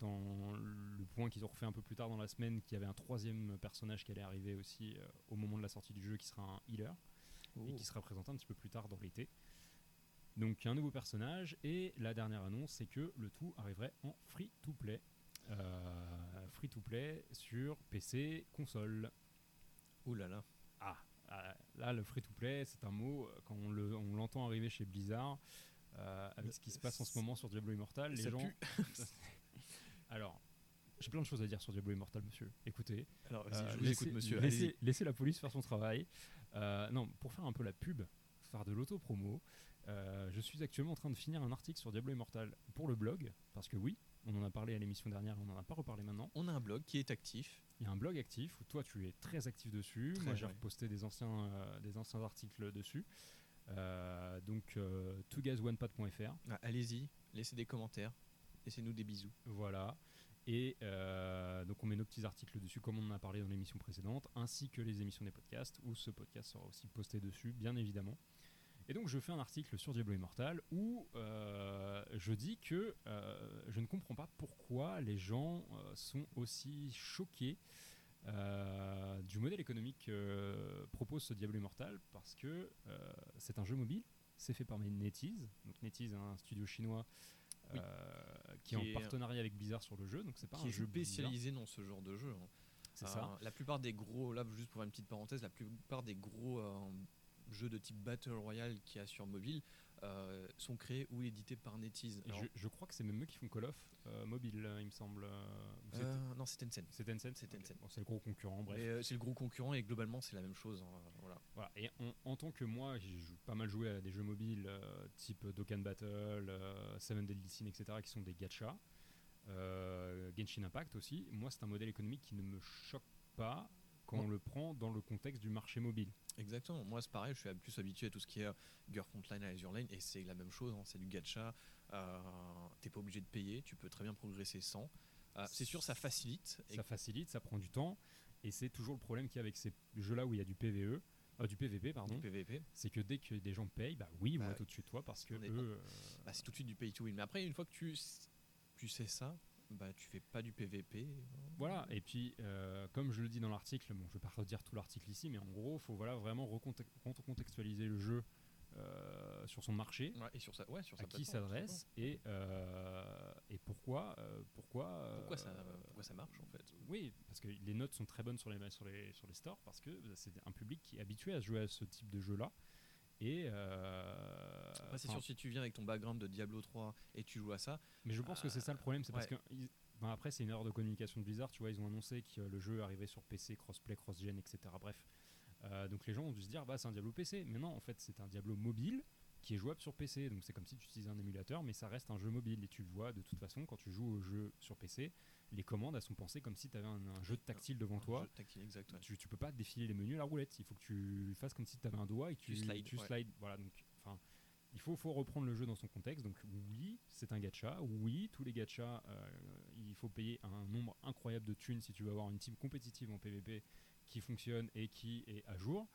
dans le point qu'ils ont refait un peu plus tard dans la semaine qu'il y avait un troisième personnage qui allait arriver aussi euh, au moment de la sortie du jeu qui sera un healer et qui sera présenté un petit peu plus tard dans l'été. Donc un nouveau personnage et la dernière annonce c'est que le tout arriverait en free to play. Free to play sur PC, console. Ouh là là. Ah, ah, là le free to play c'est un mot euh, quand on le- on l'entend arriver chez Blizzard euh, avec ce qui se passe en ce moment sur Diablo Immortal, les Ça gens. pue. Alors, j'ai plein de choses à dire sur Diablo Immortal, monsieur. Écoutez, Alors, euh, je vous laissez, écoute, monsieur. laissez- la police faire son travail. Euh, non, pour faire un peu la pub, faire de l'auto-promo, je suis actuellement en train de finir un article sur Diablo Immortal pour le blog, parce que oui, on en a parlé à l'émission dernière, on n'en a pas reparlé maintenant. On a un blog qui est actif. Il y a un blog actif où toi tu es très actif dessus. Très, Moi j'ai reposté des anciens, euh, des anciens articles dessus. Euh, donc euh, twoguysonepad.fr. Ah, Allez-y, laissez des commentaires. Laissez-nous des bisous. Voilà. Et euh, donc on met nos petits articles dessus comme on en a parlé dans l'émission précédente, ainsi que les émissions des podcasts, où ce podcast sera aussi posté dessus, bien évidemment. Et donc je fais un article sur Diablo Immortal où euh, je dis que euh, je ne comprends pas pourquoi les gens euh, sont aussi choqués du modèle économique que propose ce Diablo Immortal, parce que c'est un jeu mobile, c'est fait par NetEase, donc NetEase, un studio chinois Oui. qui, est Qui est- en partenariat avec Blizzard sur le jeu, donc c'est pas qui un est jeu spécialisé dans ce genre de jeu. hein. c'est ça. La plupart des gros, là juste pour une petite parenthèse, la plupart des gros jeux de type Battle Royale qu'il y a sur mobile euh, sont créés ou édités par NetEase. Alors, je, je crois que c'est même eux qui font Call of euh, mobile, euh, il me semble. non, c'est Tencent. c'est Tencent c'est Ok. Tencent. Bon, c'est le gros concurrent, bref. C'est le gros concurrent et globalement c'est la même chose. hein, voilà. Voilà. Et en, en tant que moi, j'ai pas mal joué à des jeux mobiles type Dokkan Battle, Seven Deadly Sin, etc., qui sont des gachas. Euh, Genshin Impact aussi. Moi, c'est un modèle économique qui ne me choque pas quand on le prend dans le contexte du marché mobile. Exactement. Moi, c'est pareil. Je suis plus habitué à tout ce qui est euh, Gear Frontline à Azure Lane et c'est la même chose. hein, c'est du gacha. Euh, T'es pas obligé de payer. Tu peux très bien progresser sans. Euh, c'est sûr, ça facilite. Ça facilite, ça prend du temps, et c'est toujours le problème qu'il y a avec ces jeux-là où il y a du PVE, euh, du PVP, pardon. du PVP. C'est que dès que des gens payent, bah oui, Bah, être au-dessus de toi parce que eux, Bah, c'est tout de suite du pay to win. Mais après, une fois que tu, tu sais ça, bah, tu fais pas du PVP. Voilà, et puis euh, comme je le dis dans l'article, bon, je vais pas redire tout l'article ici, mais en gros, il faut voilà, vraiment reconte- recontextualiser le jeu euh, sur son marché, Ouais, et sur ça, ouais, sur à sa qui s'adresse et, euh, et pourquoi. euh, pourquoi, ça, pourquoi ça marche en fait? Oui, parce que les notes sont très bonnes sur les, sur les, sur les stores, parce que c'est un public qui est habitué à jouer à ce type de jeu-là. Et euh, Après, c'est sûr, si tu viens avec ton background de Diablo 3 et tu joues à ça, Mais je pense que c'est ça le problème, c'est parce ouais. que ils- ben après c'est une erreur de communication de Blizzard, tu vois, ils ont annoncé que euh, le jeu arrivait sur PC, crossplay, cross-gen, etc. Bref, Euh, donc les gens ont dû se dire bah c'est un Diablo PC, mais non en fait c'est un Diablo mobile qui est jouable sur PC, donc c'est comme si tu utilisais un émulateur, mais ça reste un jeu mobile et tu le vois de toute façon quand tu joues au jeu sur PC, les commandes elles sont pensées comme si tu avais un, un jeu tactile devant un toi. jeu tactile exact. ouais. Tu, tu peux pas défiler les menus à la roulette, il faut que tu fasses comme si tu avais un doigt et que tu, Tu slides, tu ouais. slides. Voilà, donc enfin, il faut, faut reprendre le jeu dans son contexte. Donc oui, c'est un gacha. Oui, tous les gachas, euh, il faut payer un nombre incroyable de thunes si tu veux avoir une team compétitive en PvP qui fonctionne et qui est à jour.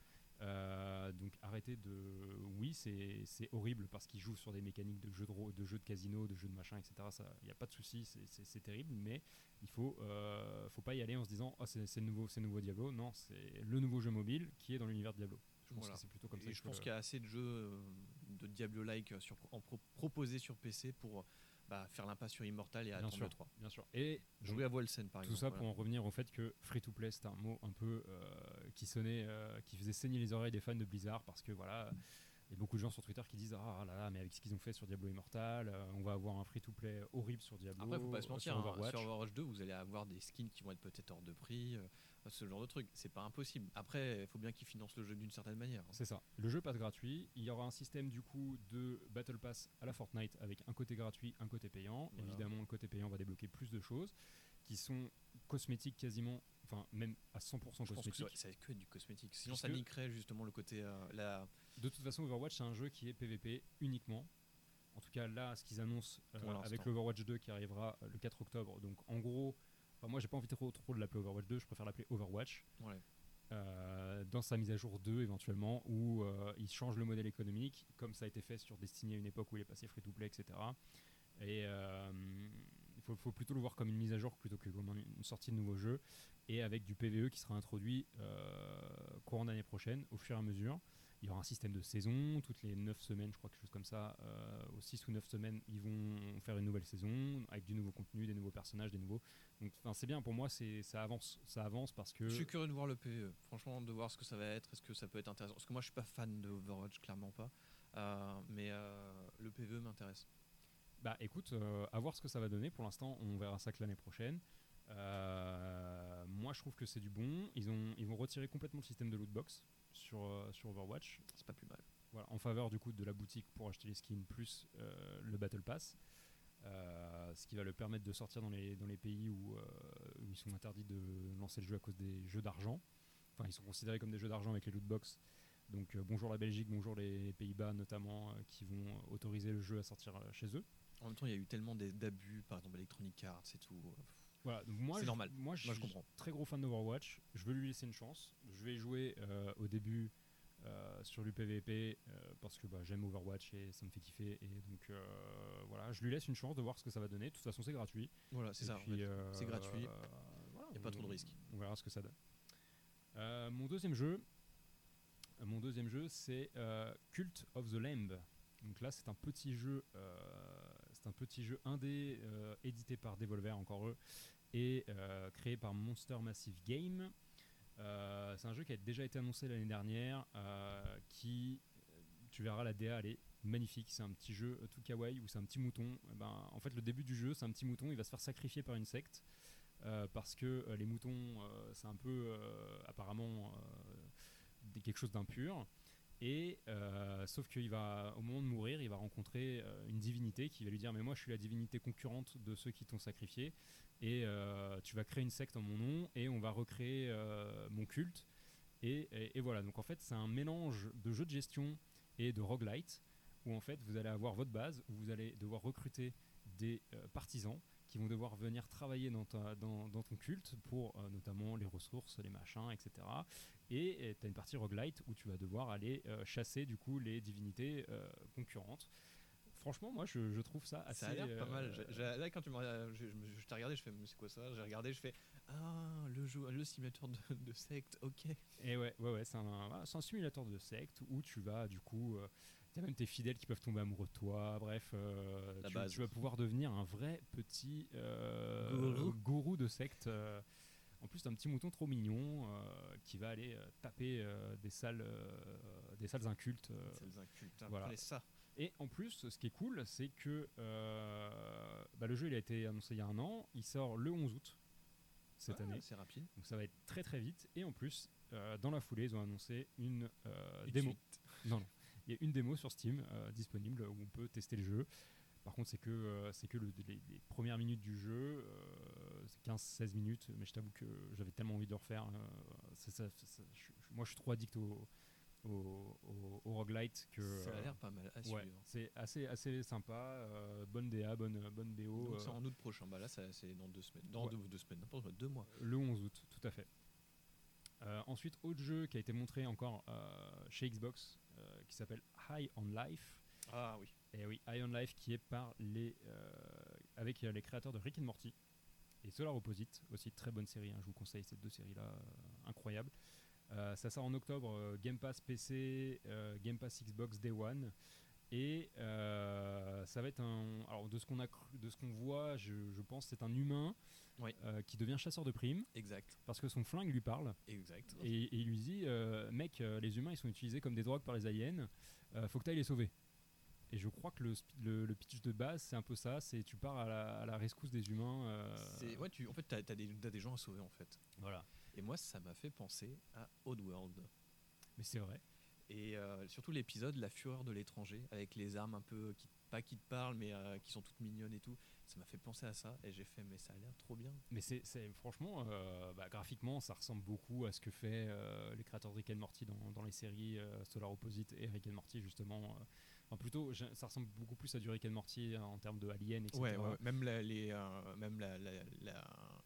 Euh, donc de... Oui, c'est horrible parce qu'ils jouent sur des mécaniques de jeux de, jeux de casino, de jeux de machin, etc. Il n'y a pas de souci, c'est- terrible, mais il faut, euh, faut pas y aller en se disant oh, c'est nouveau, c'est nouveau Diablo. Non, c'est le nouveau jeu mobile qui est dans l'univers de Diablo. Je pense Voilà. que c'est plutôt comme ça. Et je pense le- qu'il y a assez de jeux euh, de Diablo-like pro- proposés sur PC pour bah, faire l'impasse sur Immortal et Bien attendre sûr. le 3. Bien sûr. Et Jouer à Wolsen par tout exemple. ça voilà. pour en revenir au fait que free to play c'est un mot un peu euh, qui sonnait, euh, qui faisait saigner les oreilles des fans de Blizzard parce que voilà. Il y a beaucoup de gens sur Twitter qui disent Ah là là, mais avec ce qu'ils ont fait sur Diablo Immortal, euh, on va avoir un free-to-play horrible sur Diablo. Après, faut pas se mentir, sur hein, Overwatch. sur Overwatch 2, vous allez avoir des skins qui vont être peut-être hors de prix, ce genre de truc. C'est pas impossible. Après, il faut bien qu'ils financent le jeu d'une certaine manière. hein. C'est ça. Le jeu passe gratuit. Il y aura un système du coup de Battle Pass à la Fortnite avec un côté gratuit, un côté payant. Voilà. Évidemment, le côté payant va débloquer plus de choses qui sont cosmétiques quasiment, enfin même à 100% Je pense que cosmétiques. ça, ça va être que du cosmétique. Sinon, Parce ça que- niquerait justement le côté. euh, la... De toute façon, Overwatch c'est un jeu qui est PVP uniquement. En tout cas, là, ce qu'ils annoncent euh, avec l'Overwatch 2 qui arrivera le 4 octobre. Donc, en gros, enfin, moi, j'ai pas envie trop, trop de l'appeler Overwatch 2. Je préfère l'appeler Overwatch. Ouais. euh, dans sa mise à jour 2 éventuellement où euh, il change le modèle économique comme ça a été fait sur Destiny à une époque où il est passé free to play etc et euh, il faut, faut plutôt le voir comme une mise à jour plutôt que comme une sortie de nouveau jeu et avec du PVE qui sera introduit euh, courant d'année prochaine au fur et à mesure il y aura un système de saison toutes les 9 semaines je crois quelque chose comme ça euh, aux 6 ou 9 semaines ils vont faire une nouvelle saison avec du nouveau contenu des nouveaux personnages des nouveaux donc c'est bien pour moi c'est ça avance ça avance parce que Je suis curieux de voir le PvE. Franchement, de voir ce que ça va être. Est-ce que ça peut être intéressant? Parce que moi, je suis pas fan de Overwatch, clairement pas. Euh, mais euh, le PvE m'intéresse. Bah écoute, euh, à voir ce que ça va donner. Pour l'instant, on verra ça que l'année prochaine. Euh, moi, je trouve que c'est du bon. Ils, ont, ils vont retirer complètement le système de lootbox sur, euh, sur Overwatch. C'est pas plus mal. Voilà, en faveur du coup de la boutique pour acheter les skins plus euh, le Battle Pass. Ce qui va le permettre de sortir dans les, dans les pays où, où ils sont interdits de lancer le jeu à cause des jeux d'argent. Enfin, ils sont considérés comme des jeux d'argent avec les lootbox. Donc euh, bonjour la Belgique, bonjour les Pays-Bas notamment, qui vont autoriser le jeu à sortir chez eux. En même temps, il y a eu tellement d'abus, par exemple Electronic Arts et tout. Voilà, donc moi, C'est normal. Moi, je Moi, je comprends. très gros fan d'Overwatch. Je veux lui laisser une chance. Je vais jouer euh, au début euh, sur du PVP euh, parce que bah, j'aime Overwatch et ça me fait kiffer. Et donc voilà, je lui laisse une chance de voir ce que ça va donner. De toute façon, c'est gratuit. Voilà, c'est ça. en puis, fait. c'est gratuit. euh, voilà, Y a pas trop de risques. On verra ce que ça donne. Mon deuxième jeu, mon deuxième jeu, c'est Cult of the Lamb. Donc là, c'est un petit jeu, c'est un petit jeu indé euh, édité par Devolver, encore eux, et euh, créé par Monster Massive Game. Euh, c'est un jeu qui a déjà été annoncé l'année dernière, qui, tu verras, la DA, elle est magnifique. C'est un petit jeu tout kawaii où c'est un petit mouton. Eh ben, en fait, le début du jeu, c'est un petit mouton, il va se faire sacrifier par une secte. parce que les moutons, c'est un peu apparemment quelque chose d'impur. Et euh, sauf qu'il va, au moment de mourir, il va rencontrer euh, une divinité qui va lui dire mais moi je suis la divinité concurrente de ceux qui t'ont sacrifié. Et euh, tu vas créer une secte en mon nom et on va recréer mon culte. Et, et- voilà. Donc en fait c'est un mélange de jeu de gestion et de roguelite où en fait vous allez avoir votre base où vous allez devoir recruter des partisans qui vont devoir venir travailler dans, ta- dans, dans ton culte pour euh, notamment les ressources, les machins, etc. Et tu as une partie roguelite où tu vas devoir aller euh, chasser du coup les divinités euh, concurrentes. Franchement, moi je, je trouve ça assez. Ça a l'air pas mal. là, quand tu m'as, je, je me- je t'ai regardé, je fais, mais c'est quoi ça? J'ai regardé, je fais, ah, le jeu, le simulateur de, de secte, ok. Et ouais, ouais, ouais, c'est un, simulateur de secte où tu vas du coup, t'as même tes fidèles qui peuvent tomber amoureux de toi. Bref, euh, tu, vas pouvoir devenir un vrai petit euh, Gourou. gourou de secte. euh. en plus, un petit mouton trop mignon qui va aller taper des salles, des salles incultes. euh. C'est les incultes. voilà. ça. Et en plus, ce qui est cool, c'est que euh, bah, le jeu il a été annoncé il y a un an. Il sort le 11 août cette Ah, année. C'est rapide. Donc ça va être très très vite. Et en plus, euh, dans la foulée, ils ont annoncé une euh, démo. suite. Non, non. Il y a une démo sur Steam euh, disponible où on peut tester le jeu. Par contre, c'est que, euh, c'est que le- les, les premières minutes du jeu, euh, c'est 15-16 minutes, mais je t'avoue que j'avais tellement envie de refaire. euh, c'est ça- c'est ça- je- je- moi, je suis trop addict au, au, au- au roguelite que. Ça a euh, l'air pas mal à ouais, suivre. c'est assez, assez sympa. euh, bonne DA, bonne, bonne BO. Donc euh, c'est en août prochain. Bah là, ça- c'est dans deux semaines. Dans Ouais. deux, deux semaines, n'importe quoi, deux mois. Le 11 août, tout à fait. Euh, ensuite, autre jeu qui a été montré encore euh, chez Xbox, euh, qui s'appelle High on Life. Ah oui. Et oui, High on Life qui est par les, euh, avec euh, les créateurs de Rick and Morty et Solar Opposite, aussi très bonne série. hein, je vous conseille ces deux séries-là, euh, incroyables. Euh, ça sort en octobre, euh, Game Pass PC, euh, Game Pass Xbox Day One. Et euh, ça va être un. Alors, de ce qu'on a cru- de ce qu'on voit, je, je pense que c'est un humain euh, qui devient chasseur de primes Exact. parce que son flingue lui parle Exact. et, et il lui dit euh, Mec, les humains ils sont utilisés comme des drogues par les aliens, faut que tu ailles les sauver. Et je crois que le, le, le pitch de base, c'est un peu ça c'est tu pars à la, à la rescousse des humains. Ouais, tu, en fait, t'as as des, t'as des gens à sauver en fait. Voilà. Et moi, ça m'a fait penser à Oddworld. Mais c'est vrai. Et euh, surtout l'épisode La Fureur de l'étranger, avec les armes un peu, qui, pas qui te parlent, mais euh, qui sont toutes mignonnes et tout. Ça m'a fait penser à ça. Et j'ai fait, mais ça a l'air trop bien. Mais c'est franchement, euh, bah, graphiquement, ça ressemble beaucoup à ce que fait euh, les créateurs de Rick and Morty dans, dans les séries euh, Solar Opposite et Rick and Morty justement. euh. Enfin, plutôt, ça ressemble beaucoup plus à du Rick and Morty euh, en termes de aliens, etc. Ouais, ouais, même, la, les, euh, même la, la- la-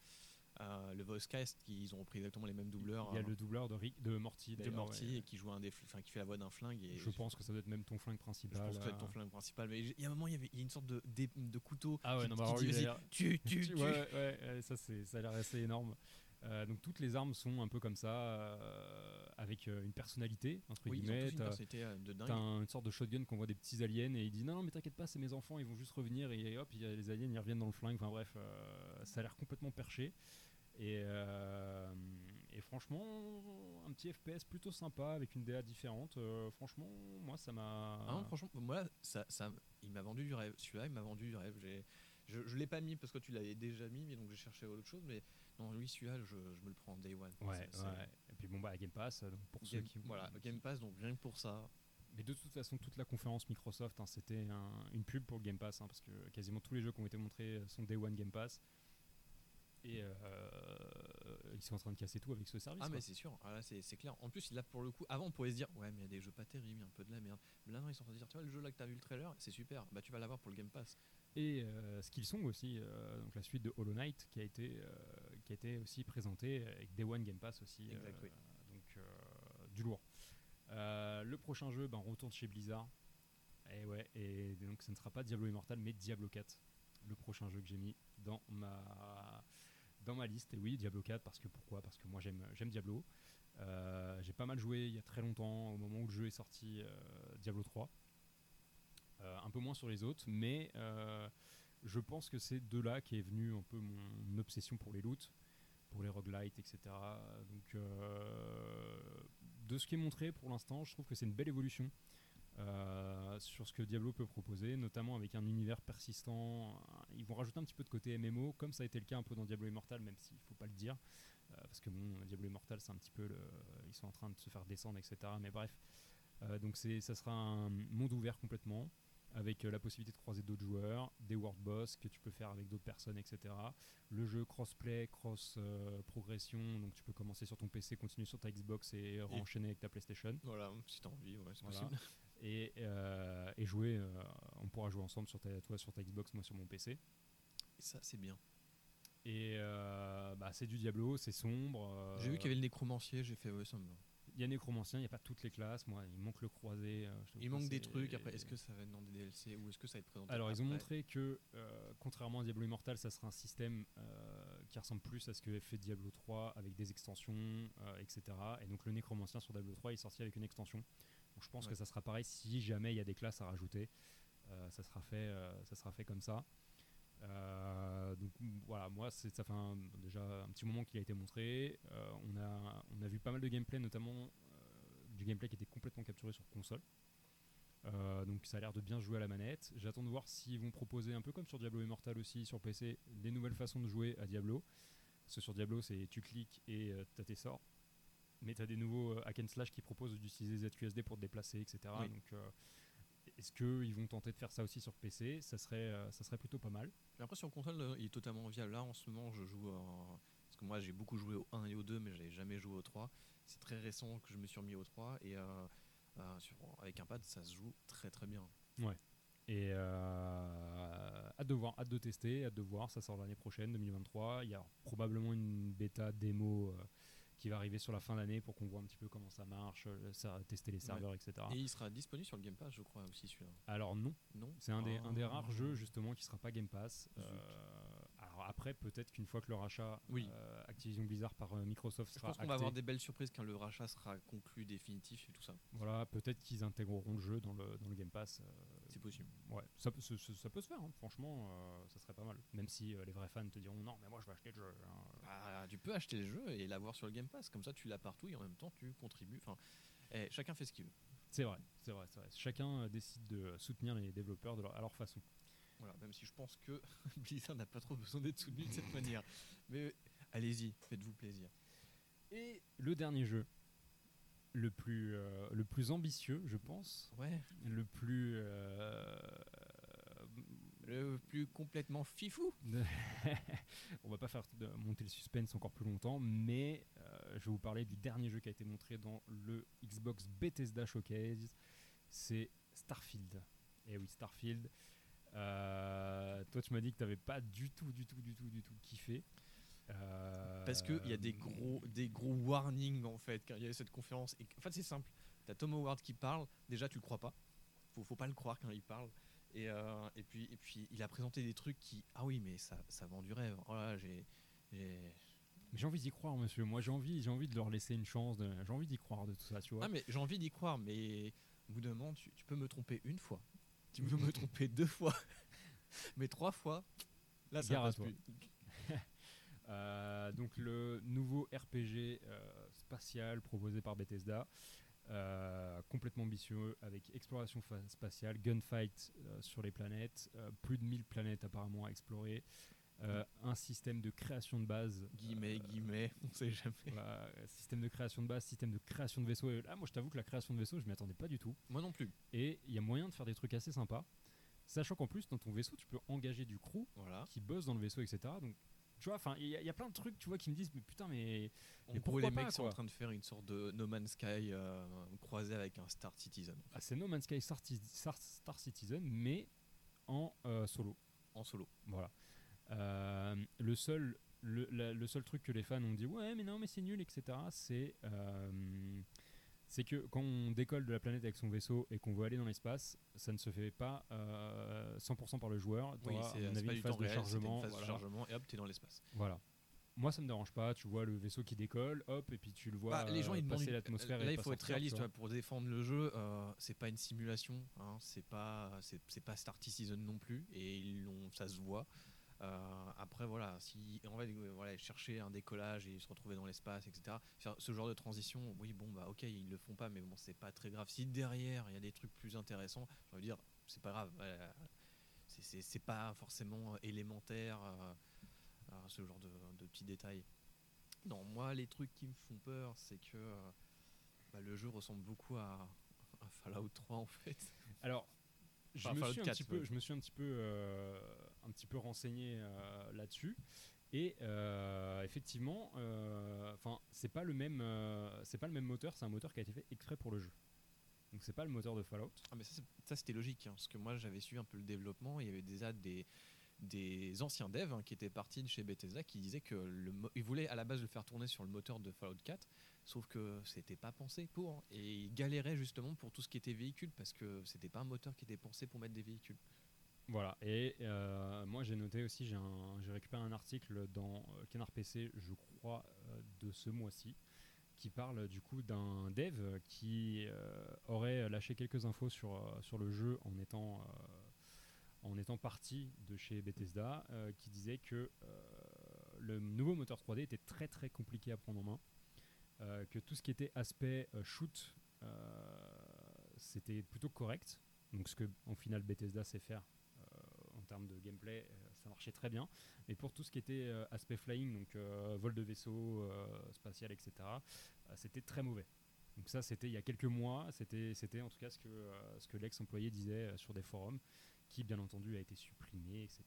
euh, le voice cast, ils ont repris exactement les mêmes doubleurs. Il y a hein, le doubleur de, Rick, de Morty. de Morty ouais. et qui joue un des, enfin, qui fait la voix d'un flingue. Et Je pense que ça doit être même ton flingue je principal. pense que c'est ton euh. flingue principal. Mais il y a un moment, il y avait il y a une sorte de, de, de couteau. Ah ouais, qui, non, bah dit, tu, tu, tu. Ouais, ouais, ça, ça a l'air assez énorme. Euh, donc toutes les armes sont un peu comme ça, euh, avec euh, une personnalité, entre Oui, ils ont guillemets. tous une T'as- personnalité de dingue. T'as un- une sorte de shotgun qu'on voit des petits aliens et il dit non, non mais t'inquiète pas c'est mes enfants ils vont juste revenir et hop y a les aliens ils reviennent dans le flingue enfin bref ça a l'air complètement perché et, et franchement un petit FPS plutôt sympa avec une DA différente franchement moi ça m'a Ah non, franchement, moi, ça, ça, il m'a vendu du rêve. Celui-là, il m'a vendu du rêve. J'ai, je je l'ai pas mis parce que tu l'avais déjà mis, mais donc j'ai cherché autre chose. Mais non, lui, celui-là, je, je me le prends en day one. ouais, et puis bon bah Game Pass donc pour ceux qui voilà, Game Pass, donc rien que pour ça. mais de toute façon toute la conférence Microsoft hein, c'était un- une pub pour le Game Pass hein, parce que quasiment tous les jeux qui ont été montrés sont Day One Game Pass et euh, ils sont en train de casser tout avec ce service Ah, quoi. mais c'est sûr, ah, c'est, clair. En plus, là, pour le coup, avant, on pourrait se dire, ouais, mais il y a des jeux pas terribles, il y a un peu de la merde. Mais là, non, ils sont en train de dire, tu vois, le jeu là que t'as vu le trailer, c'est super. Bah, tu vas l'avoir pour le Game Pass. Et euh, Skillsong aussi, euh, donc la suite de Hollow Knight qui a été, euh, qui a été aussi présentée avec Day One Game Pass aussi. Exact, oui. Donc du lourd. Le prochain jeu, ben, on retourne chez Blizzard. Et ouais, et donc ce ne sera pas Diablo Immortal mais Diablo 4. Le prochain jeu que j'ai mis dans ma, dans ma liste. Et oui, Diablo 4 parce que pourquoi? Parce que moi j'aime, Diablo. Euh, j'ai pas mal joué il y a très longtemps au moment où le jeu est sorti euh, Diablo 3. Euh, un peu moins sur les autres, mais je pense que c'est de là qu'est venue un peu mon obsession pour les loots, pour les roguelites, etc. Donc, de ce qui est montré pour l'instant, je trouve que c'est une belle évolution euh, sur ce que Diablo peut proposer, notamment avec un univers persistant. Ils vont rajouter un petit peu de côté MMO, comme ça a été le cas un peu dans Diablo Immortal, même s'il ne faut pas le dire. euh, parce que bon, Diablo Immortal, c'est un petit peu. Le, ils sont en train de se faire descendre, etc. Mais bref. Euh, donc c'est, ça sera un monde ouvert complètement, avec la possibilité de croiser d'autres joueurs, des world boss que tu peux faire avec d'autres personnes, etc. Le jeu crossplay, cross euh, progression, donc tu peux commencer sur ton PC, continuer sur ta Xbox et enchaîner avec ta PlayStation. Voilà, si t'as envie, ouais, c'est Voilà. possible. Et, euh, et jouer, euh, on pourra jouer ensemble sur ta, toi sur ta Xbox, moi sur mon PC. Ça, c'est bien. Et euh, bah, c'est du Diablo, c'est sombre. euh, J'ai vu qu'il y avait le nécromancier, j'ai fait, ouais, ça me va. Il y a Nécromancien, il n'y a pas toutes les classes. Moi, il manque le croisé. euh, je Il que manque des c'est- trucs, après, est-ce que ça va être dans des DLC ou est-ce que ça va être présenté Alors, ils ont après montré que, euh, contrairement à Diablo Immortal, ça sera un système euh, qui ressemble plus à ce que fait Diablo 3 avec des extensions, euh, etc. Et donc, le Nécromancien sur Diablo 3 est sorti avec une extension. Je pense Ouais. que ça sera pareil si jamais il y a des classes à rajouter. euh, ça, sera fait, euh, ça sera fait comme ça. Euh, donc voilà, moi c'est- ça fait un- déjà un petit moment qu'il a été montré. Euh, on, a, on a vu pas mal de gameplay, notamment euh, du gameplay qui était complètement capturé sur console. Donc ça a l'air de bien jouer à la manette. J'attends de voir s'ils vont proposer, un peu comme sur Diablo Immortal aussi sur PC, des nouvelles façons de jouer à Diablo. Parce que sur Diablo, c'est tu cliques et t'as tes sorts. Mais t'as des nouveaux euh, hack and slash qui proposent d'utiliser ZQSD pour te déplacer, etc. Oui. Donc euh, est-ce qu'ils vont tenter de faire ça aussi sur PC ça serait, euh, ça serait plutôt pas mal. Après sur console, il est totalement viable. Là en ce moment, je joue en- parce que moi j'ai beaucoup joué au 1 et au 2, mais j'ai jamais joué au 3. C'est très récent que je me suis remis au 3 et euh, euh, sur- avec un pad, ça se joue très très bien. Et euh, hâte de voir, hâte de tester, hâte de voir. Ça sort l'année prochaine, 2023. Il y a probablement une bêta démo qui va arriver sur la fin d'année pour qu'on voit un petit peu comment ça marche, euh, ça, tester les serveurs, etc. Et il sera disponible sur le Game Pass, je crois aussi celui-là. Alors non, Non? C'est un des, un des Ah. rares jeux justement qui sera pas Game Pass. Euh, alors après, peut-être qu'une fois que le rachat Oui. euh, Activision Blizzard par euh, Microsoft Je sera pense qu'on va avoir des belles surprises quand le rachat sera conclu définitif et tout ça. voilà, peut-être qu'ils intégreront le jeu dans le, dans le Game Pass. C'est possible. ouais, ça, peut- ça, peut se faire, hein. franchement, euh, ça serait pas mal. Même si euh, les vrais fans te diront non, mais moi je vais acheter le jeu. hein. Bah, tu peux acheter le jeu et l'avoir sur le Game Pass. Comme ça, tu l'as partout et en même temps, tu contribues. Enfin, eh, chacun fait ce qu'il veut. C'est vrai, c'est vrai, c'est vrai. Chacun euh, décide de soutenir les développeurs de leur- à leur façon. Voilà, même si je pense que Blizzard n'a pas trop besoin d'être soutenu de cette manière. Mais allez-y, faites-vous plaisir. Et le dernier jeu, le plus, euh, le plus ambitieux, je pense, Ouais, le plus. euh, le plus complètement fifou. On va pas faire de- monter le suspense encore plus longtemps, mais euh, je vais vous parler du dernier jeu qui a été montré dans le Xbox Bethesda Showcase. C'est Starfield. Et oui, Starfield. Toi, tu m'as dit que tu n'avais pas du tout, du tout, du tout, du tout kiffé. Euh, Parce qu'il y a des gros, des gros warnings en fait quand il y a cette conférence. Et, en fait, c'est simple. T'as Tom Howard qui parle. Déjà, tu le crois pas. Faut, faut pas le croire quand il parle. Et, euh, et puis, et puis, il a présenté des trucs qui, ah oui, mais ça, ça vend du rêve. Oh là, j'ai, j'ai- envie d'y croire, monsieur. Moi, j'ai envie, j'ai envie de leur laisser une chance. de- J'ai envie d'y croire de tout ça, tu vois. Ah mais j'ai envie d'y croire, mais au bout d'un moment, tu, tu peux me tromper une fois, tu peux me tromper deux fois, mais trois fois, là ça Gare passe plus. Euh, donc le nouveau RPG euh, spatial proposé par Bethesda, euh, complètement ambitieux avec exploration spatiale, gunfight sur les planètes, plus de 1000 planètes apparemment à explorer, euh, un système de création de base. Guillemets, euh, guillemets, on sait jamais. voilà, système de création de base, système de création de vaisseaux. Et là, moi, je t'avoue que la création de vaisseaux, je m'y attendais pas du tout. Moi non plus. Et il y a moyen de faire des trucs assez sympas. Sachant qu'en plus, dans ton vaisseau, tu peux engager du crew Voilà. qui bosse dans le vaisseau, etc. Donc, tu vois, enfin, il y, a- il y a plein de trucs, tu vois, qui me disent, mais putain, mais Mais pourquoi les pas, mecs sont en train de faire une sorte de No Man's Sky euh, croisé avec un Star Citizen ah, c'est No Man's Sky Star, Ti- Star- Star Citizen, mais en euh, solo. en solo. Voilà. Euh, le seul, le, la- le seul truc que les fans ont dit, ouais, mais non, mais c'est nul, etc. C'est, c'est que quand on décolle de la planète avec son vaisseau et qu'on veut aller dans l'espace, ça ne se fait pas euh, 100% par le joueur. Oui, c'est une phase de réel, chargement. une phase voilà. de chargement et hop, t'es dans l'espace. Voilà. Moi, ça me dérange pas. Tu vois le vaisseau qui décolle, hop, et puis tu le vois Bah, les gens euh, ils demandent passer une- l'atmosphère. et Là, il faut être réaliste vois. tu vois, pour défendre le jeu. euh, c'est pas une simulation, hein, c'est pas c'est pas Star Citizen non plus, et ils ça se voit. Euh, après voilà, si on va euh, voilà chercher un décollage et se retrouver dans l'espace, etc. Ce genre de transition, oui bon bah ok ils le font pas, mais bon c'est pas très grave. Si derrière il y a des trucs plus intéressants, je veux dire c'est pas grave. voilà. C'est- pas forcément élémentaire euh, euh, ce genre de, de petits détails. Non, moi, les trucs qui me font peur, c'est que bah, le jeu ressemble beaucoup à, à Fallout 3 en fait. Alors, je, me suis un 4, petit peu, ouais. je me suis un petit peu, euh, un petit peu renseigné euh, là-dessus. Et euh, effectivement, euh, enfin, c'est pas le même, euh, c'est pas le même moteur. C'est un moteur qui a été fait exprès pour le jeu. Donc c'est pas le moteur de Fallout. Ah, mais ça, c'était logique, hein, parce que moi, j'avais suivi un peu le développement. Il y avait déjà des, des anciens devs hein, qui étaient partis de chez Bethesda qui disaient que voulaient à la base le faire tourner sur le moteur de Fallout 4, sauf que c'était pas pensé pour. hein, et ils galéraient justement pour tout ce qui était véhicule, parce que c'était pas un moteur qui était pensé pour mettre des véhicules. Voilà. Et euh, moi j'ai noté aussi, j'ai récupéré un article dans euh, Canard PC, je crois, euh, de ce mois-ci, qui parle du coup d'un dev qui aurait lâché quelques infos sur, sur le jeu en étant, en étant parti de chez Bethesda, euh, qui disait que euh, le nouveau moteur 3D était très très compliqué à prendre en main, euh, que tout ce qui était aspect shoot, c'était plutôt correct. Donc ce que en final Bethesda sait faire en termes de gameplay, ça marchait très bien. Mais pour tout ce qui était aspect flying, donc vol de vaisseau, spatial, etc., c'était très mauvais. Donc ça, c'était il y a quelques mois. C'était, en tout cas ce que, l'ex-employé disait sur des forums, qui bien entendu a été supprimé, etc.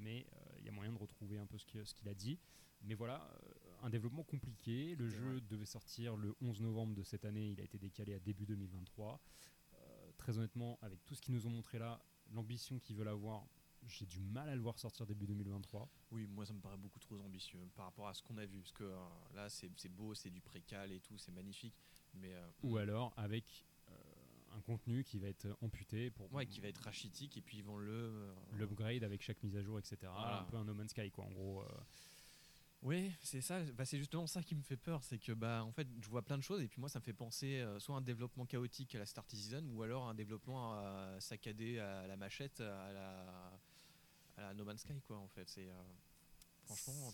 Mais euh, il y a moyen de retrouver un peu ce, qu'il a dit. Mais voilà, euh, un développement compliqué. Le jeu vrai. devait sortir le 11 novembre de cette année. Il a été décalé à début 2023. Euh, très honnêtement, avec tout ce qu'ils nous ont montré là, l'ambition qu'ils veulent avoir, j'ai du mal à le voir sortir début 2023. Oui, moi ça me paraît beaucoup trop ambitieux par rapport à ce qu'on a vu. Parce que euh, là, c'est beau, c'est du précal et tout, c'est magnifique. Mais euh, Ou alors avec un contenu qui va être amputé pour Ouais, qui va être rachitique et puis ils vont le. euh, l'upgrade avec chaque mise à jour, etc. Voilà. Un peu un No Man's Sky, quoi, en gros. euh. Oui, c'est ça. Bah, c'est justement ça qui me fait peur, c'est que bah en fait, je vois plein de choses et puis moi, ça me fait penser euh, soit à un développement chaotique à la Star Citizen ou alors un développement euh, saccadé à la machette, à la, à la No Man's Sky, quoi. En fait, c'est euh, franchement.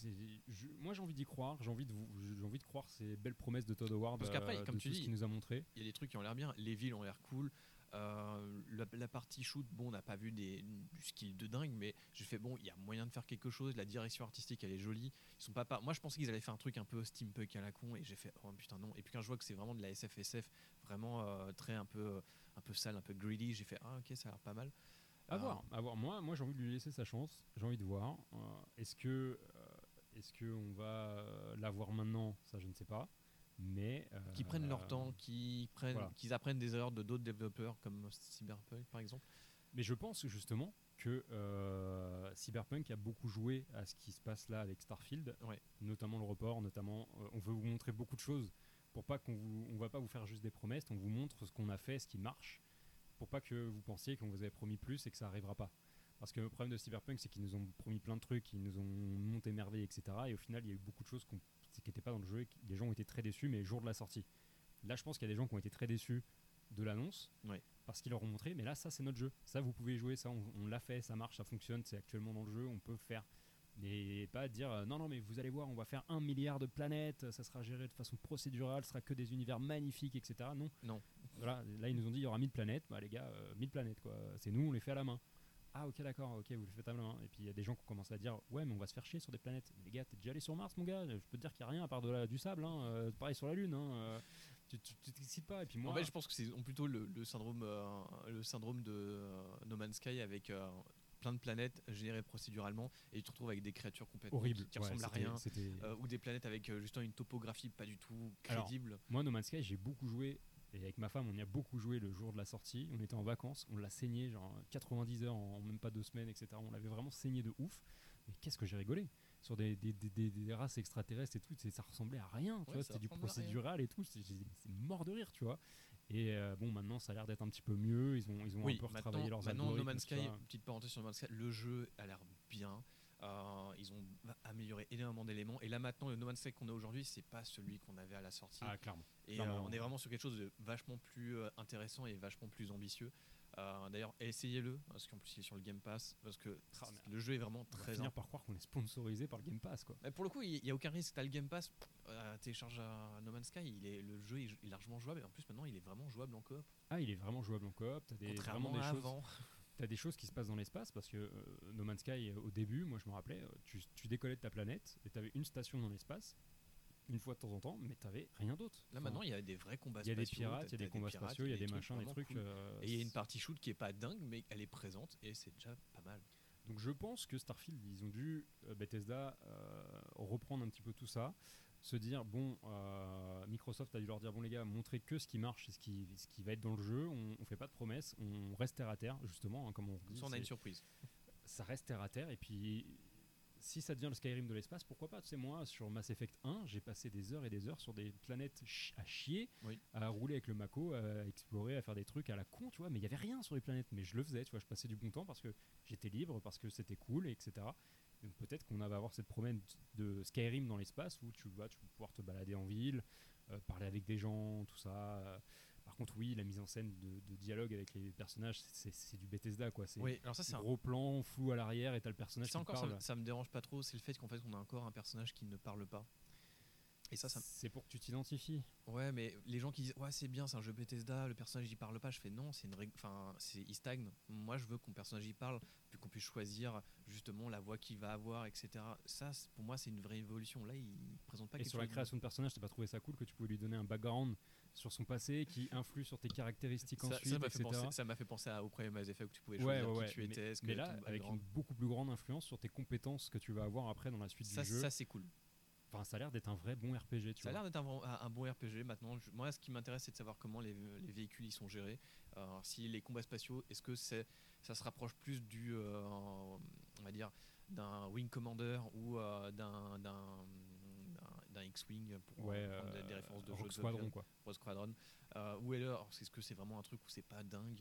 Je- moi j'ai envie d'y croire, j'ai envie de j'ai envie de croire ces belles promesses de Todd Howard Parce qu'après, euh, comme tu dis- ce qu'il nous a montré. Il y a des trucs qui ont l'air bien. Les villes ont l'air cool. Euh, la, la partie shoot, bon, on n'a pas vu des, du skill de dingue, mais j'ai fait bon, il y a moyen de faire quelque chose. La direction artistique, elle est jolie. Ils sont pas, pas- Moi, je pensais qu'ils allaient faire un truc un peu steampunk à la con, et j'ai fait oh putain non. Et puis quand je vois que c'est vraiment de la SFSF, vraiment euh, très un peu, un peu sale, un peu greedy, j'ai fait ah ok, ça a l'air pas mal. À voir, à voir. Moi, moi j'ai envie de lui laisser sa chance. J'ai envie de voir. Euh, est-ce que, euh, est-ce que on va euh, l'avoir maintenant? Ça, je ne sais pas. Mais euh, Qui prennent leur temps, qui prennent, voilà. qu'ils apprennent des erreurs de d'autres développeurs comme Cyberpunk par exemple. Mais je pense justement que Cyberpunk a beaucoup joué à ce qui se passe là avec Starfield, Ouais. notamment le report, notamment on veut vous montrer beaucoup de choses pour pas qu'on vous, on va pas vous faire juste des promesses, on vous montre ce qu'on a fait, ce qui marche, pour pas que vous pensiez qu'on vous avait promis plus et que ça arrivera pas. Parce que le problème de Cyberpunk, c'est qu'ils nous ont promis plein de trucs, ils nous ont monté merveille, etc. Et au final, il y a eu beaucoup de choses qui n'étaient pas dans le jeu. Et les gens ont été très déçus, mais jour de la sortie. Là, je pense qu'il y a des gens qui ont été très déçus de l'annonce Ouais. parce qu'ils leur ont montré, mais là, ça, c'est notre jeu. Ça, vous pouvez jouer, ça, on, on l'a fait, ça marche, ça fonctionne, c'est actuellement dans le jeu, on peut faire. Et pas dire euh, non, non, mais vous allez voir, on va faire un milliard de planètes, ça sera géré de façon procédurale, ce sera que des univers magnifiques, etc. Non. Non. Voilà, là, ils nous ont dit il y aura 1000 planètes. Bah, les gars, euh, 1000 planètes, quoi. C'est nous, on les fait à la main. Ah, ok, d'accord, ok, vous les faites à la main. Et puis il y a des gens qui ont commencé à dire ouais, mais on va se faire chier sur des planètes. Mais les gars, t'es déjà allé sur Mars, mon gars? Je peux te dire qu'il n'y a rien à part de la, du sable, hein. Euh, pareil sur la Lune, hein. Euh, tu t'excites pas. Et puis moi. En fait, je pense que c'est plutôt le, le syndrome, euh, le syndrome de euh, No Man's Sky avec euh, plein de planètes générées procéduralement et tu te retrouves avec des créatures complètement horrible. qui, Ouais, ressemblent à rien euh, ou des planètes avec euh, justement une topographie pas du tout Alors, crédible. Moi, No Man's Sky, j'ai beaucoup joué. Et avec ma femme, on y a beaucoup joué le jour de la sortie. On était en vacances, on l'a saigné, genre 90 heures en même pas deux semaines, etc. On l'avait vraiment saigné de ouf. Mais qu'est-ce que j'ai rigolé Sur des, des, des- races extraterrestres et tout, ça ressemblait à rien. Tu Ouais, vois, c'était du procédural et tout. C'est mort de rire, tu vois. Et euh, bon, maintenant, ça a l'air d'être un petit peu mieux. Ils ont, ils ont oui, un peu retravaillé leurs maintenant No Man's Sky, petite parenthèse sur No Man's Sky, le jeu a l'air bien. Euh, ils ont amélioré énormément d'éléments et là maintenant le No Man's Sky qu'on a aujourd'hui c'est pas celui qu'on avait à la sortie Ah, clairement. Et Clairement. euh, on est vraiment sur quelque chose de vachement plus euh, intéressant et vachement plus ambitieux. Euh, D'ailleurs, essayez-le, parce qu'en plus il est sur le Game Pass, parce que Ah, le jeu est vraiment On va très finir par croire qu'on est sponsorisé par le Game Pass, quoi. Mais pour le coup, il n'y a aucun risque. Tu as le Game Pass, euh, télécharge à No Man's Sky, il est, le jeu est, largement jouable. Et en plus, maintenant, il est vraiment jouable en coop. Ah, il est vraiment jouable en coop. T'as des, vraiment des choses. avant. T'as des choses qui se passent dans l'espace parce que euh, No Man's Sky, euh, au début, moi je me rappelais, euh, tu, tu décollais de ta planète et t'avais une station dans l'espace, une fois de temps en temps, mais t'avais rien d'autre. Là, maintenant, il y a des vrais combats il y a des spatiaux, pirates, il y a des combats spatiaux, il y a des machins, des trucs. cool. euh, Et il y a une partie shoot qui est pas dingue, mais elle est présente et c'est déjà pas mal. Donc je pense que Starfield, ils ont dû, euh, Bethesda, reprendre un petit peu tout ça, se dire, bon, euh, Microsoft a dû leur dire, bon les gars, montrez que ce qui marche ce qui, ce qui va être dans le jeu, on, on fait pas de promesses, on reste terre à terre, justement, hein, comme on dit. Ça, on a une surprise. ça reste terre à terre et puis si ça devient le Skyrim de l'espace, pourquoi pas Tu sais, moi, sur Mass Effect 1, j'ai passé des heures et des heures sur des planètes à chier, Oui. à rouler avec le Mako, à explorer, à faire des trucs à la con, tu vois. Mais il y avait rien sur les planètes, mais je le faisais, tu vois. Je passais du bon temps parce que j'étais libre, parce que c'était cool, etc. Donc peut-être qu'on va avoir cette promesse de Skyrim dans l'espace où tu vas, tu vas pouvoir te balader en ville, euh, parler avec des gens, tout ça. Par contre, oui, la mise en scène de, de dialogue avec les personnages, c'est du Bethesda, quoi. C'est Oui, alors ça, c'est un gros plan, flou à l'arrière et t'as le personnage Ça encore, ça, parle. me- ça me dérange pas trop, c'est le fait qu'en fait on a encore un personnage qui ne parle pas. Et ça, C'est pour que tu t'identifies. Ouais, mais les gens qui disent ouais c'est bien, c'est un jeu Bethesda, le personnage il parle pas, je fais non, c'est une enfin c'est il stagne. Moi je veux que mon personnage y parle, puis qu'on puisse choisir justement la voix qu'il va avoir, etc. Ça pour moi c'est une vraie évolution. Là il présente pas Et sur la création de personnage, t'as pas trouvé ça cool que tu pouvais lui donner un background sur son passé qui influe sur tes caractéristiques Ça- ensuite, ça m'a fait, penser- ça m'a fait penser à- au premier Mass Effect où tu pouvais choisir ouais, ouais. qui tu étais, ce que Mais là, avec une beaucoup plus grande influence sur tes compétences que tu vas avoir après dans la suite ça, du jeu. ça c'est cool. Enfin, ça a l'air d'être un vrai bon RPG, tu Ça a l'air d'être un, bon- un- un bon RPG maintenant. Je- moi, ce qui m'intéresse, c'est de savoir comment les, les véhicules ils sont gérés. Si les combats spatiaux, est-ce que c'est, ça se rapproche plus du, euh, on va dire, d'un Wing Commander ou euh, d'un, d'un, X-Wing pour Ouais, prendre des- euh, des références de Rogue jeux de Squadron, quoi. Rogue Squadron. Ou alors, est-ce que c'est vraiment un truc où c'est pas dingue?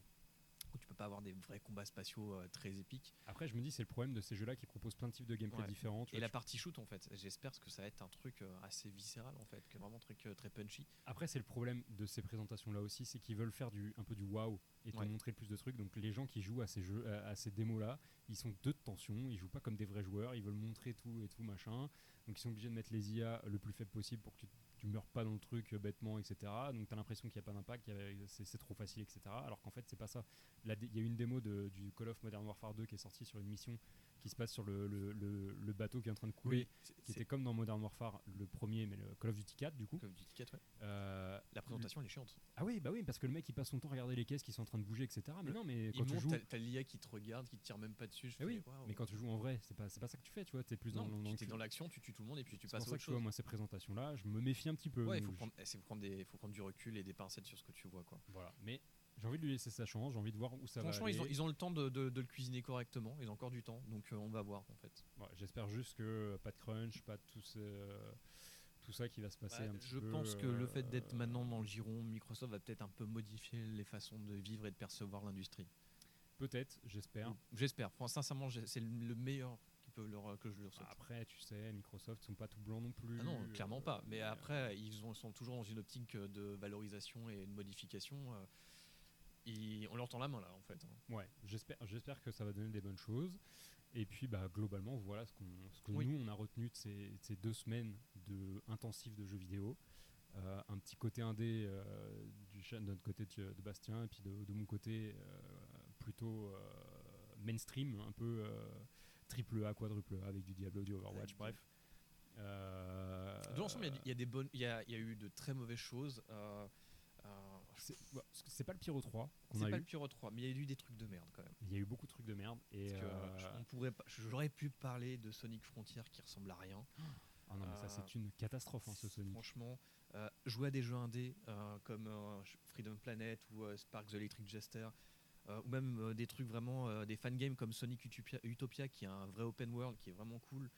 Tu peux pas avoir des vrais combats spatiaux euh, très épiques Après, je me dis, c'est le problème de ces jeux-là qui proposent plein de types de gameplay Ouais. différents. tu et vois, la tu- partie shoot en fait j'espère que ça va être un truc euh, assez viscéral en fait que vraiment un truc euh, très punchy Après, c'est le problème de ces présentations-là aussi, c'est qu'ils veulent faire du, un peu du wow et te Ouais. montrer le plus de trucs. Donc, les gens qui jouent à ces jeux, à, à ces démos-là, ils sont deux de tension, ils jouent pas comme des vrais joueurs, ils veulent montrer tout et tout machin. Donc, ils sont obligés de mettre les IA le plus faible possible pour que tu, tu meurs pas dans le truc euh, bêtement, etc. Donc, tu as l'impression qu'il n'y a pas d'impact, c'est trop facile, etc. Alors qu'en fait, c'est pas ça. Il y a une démo de- du Call of Modern Warfare 2 qui est sortie sur une mission qui se passe sur le, le- le- le bateau qui est en train de couler, c'est- qui était comme dans Modern Warfare le premier, mais le Call of Duty 4 du coup. Call of Duty 4, ouais. Euh, la présentation elle est chiante ah oui, bah oui, parce que le mec il passe son temps à regarder les caisses qui sont en train de bouger, etc. Mais non, mais il quand tu monte joues, t'as- l'IA qui te regarde qui te tire même pas dessus je Eh oui, mais quand tu joues en vrai, c'est pas, c'est pas ça que tu fais, tu vois. T'es plus dans, l'action tu tues tout le monde et puis tu passes pour ça que tu vois, chose moi ces présentations-là, je me méfie un petit peu. ouais il eh, faut prendre du recul et des pincettes sur ce que tu vois quoi Voilà, mais j'ai envie de lui laisser sa chance, j'ai envie de voir où ça franchement va. ils aller. ils ont le temps de, de- de le cuisiner correctement ils ont encore du temps donc euh, on va voir en fait Ouais, J'espère juste que euh, pas de crunch, pas de tout, ce- euh, tout ça qui va se passer Bah, un petit je peu, pense que le fait d'être maintenant dans le giron Microsoft va peut-être un peu modifier les façons de vivre et de percevoir l'industrie Peut-être, j'espère. j'espère sincèrement c'est le meilleur qui peut leur, que je leur souhaite Après, tu sais, Microsoft sont pas tout blancs non plus. Ah non, clairement pas. Mais après, ils ont- sont toujours dans une optique de valorisation et de modification. On leur tend la main là, en fait. hein. Ouais, j'espère, j'espère que ça va donner des bonnes choses. Et puis, bah, globalement, voilà ce, qu'on, ce que Oui. nous, on a retenu de ces, de ces deux semaines de intensif de jeux vidéo. Euh, un petit côté indé euh, du de notre côté de, de Bastien, et puis de, de mon côté euh, plutôt euh, mainstream, un peu triple A, quadruple A, avec du Diablo, du Overwatch, bref. Dans l'ensemble, il y a- il y, a des bonnes, il y a, il y a eu de très mauvaises choses. Euh, c'est, pas le Pyro 3 qu'on c'est pas eu. le Pyro 3, mais il y a eu des trucs de merde quand même. Il y a eu beaucoup de trucs de merde. Et, Parce que, euh, on pourrait j'aurais pu parler de Sonic Frontier qui ressemble à rien. ah non, mais ça, euh, c'est une catastrophe, hein, ce Sonic. Franchement, euh, jouer à des jeux indés comme Freedom Planet ou Sparks the Electric Jester, euh, ou même euh, des trucs vraiment, euh, des fangames comme Sonic Utopia, Utopia, qui est un vrai open world, qui est vraiment cool.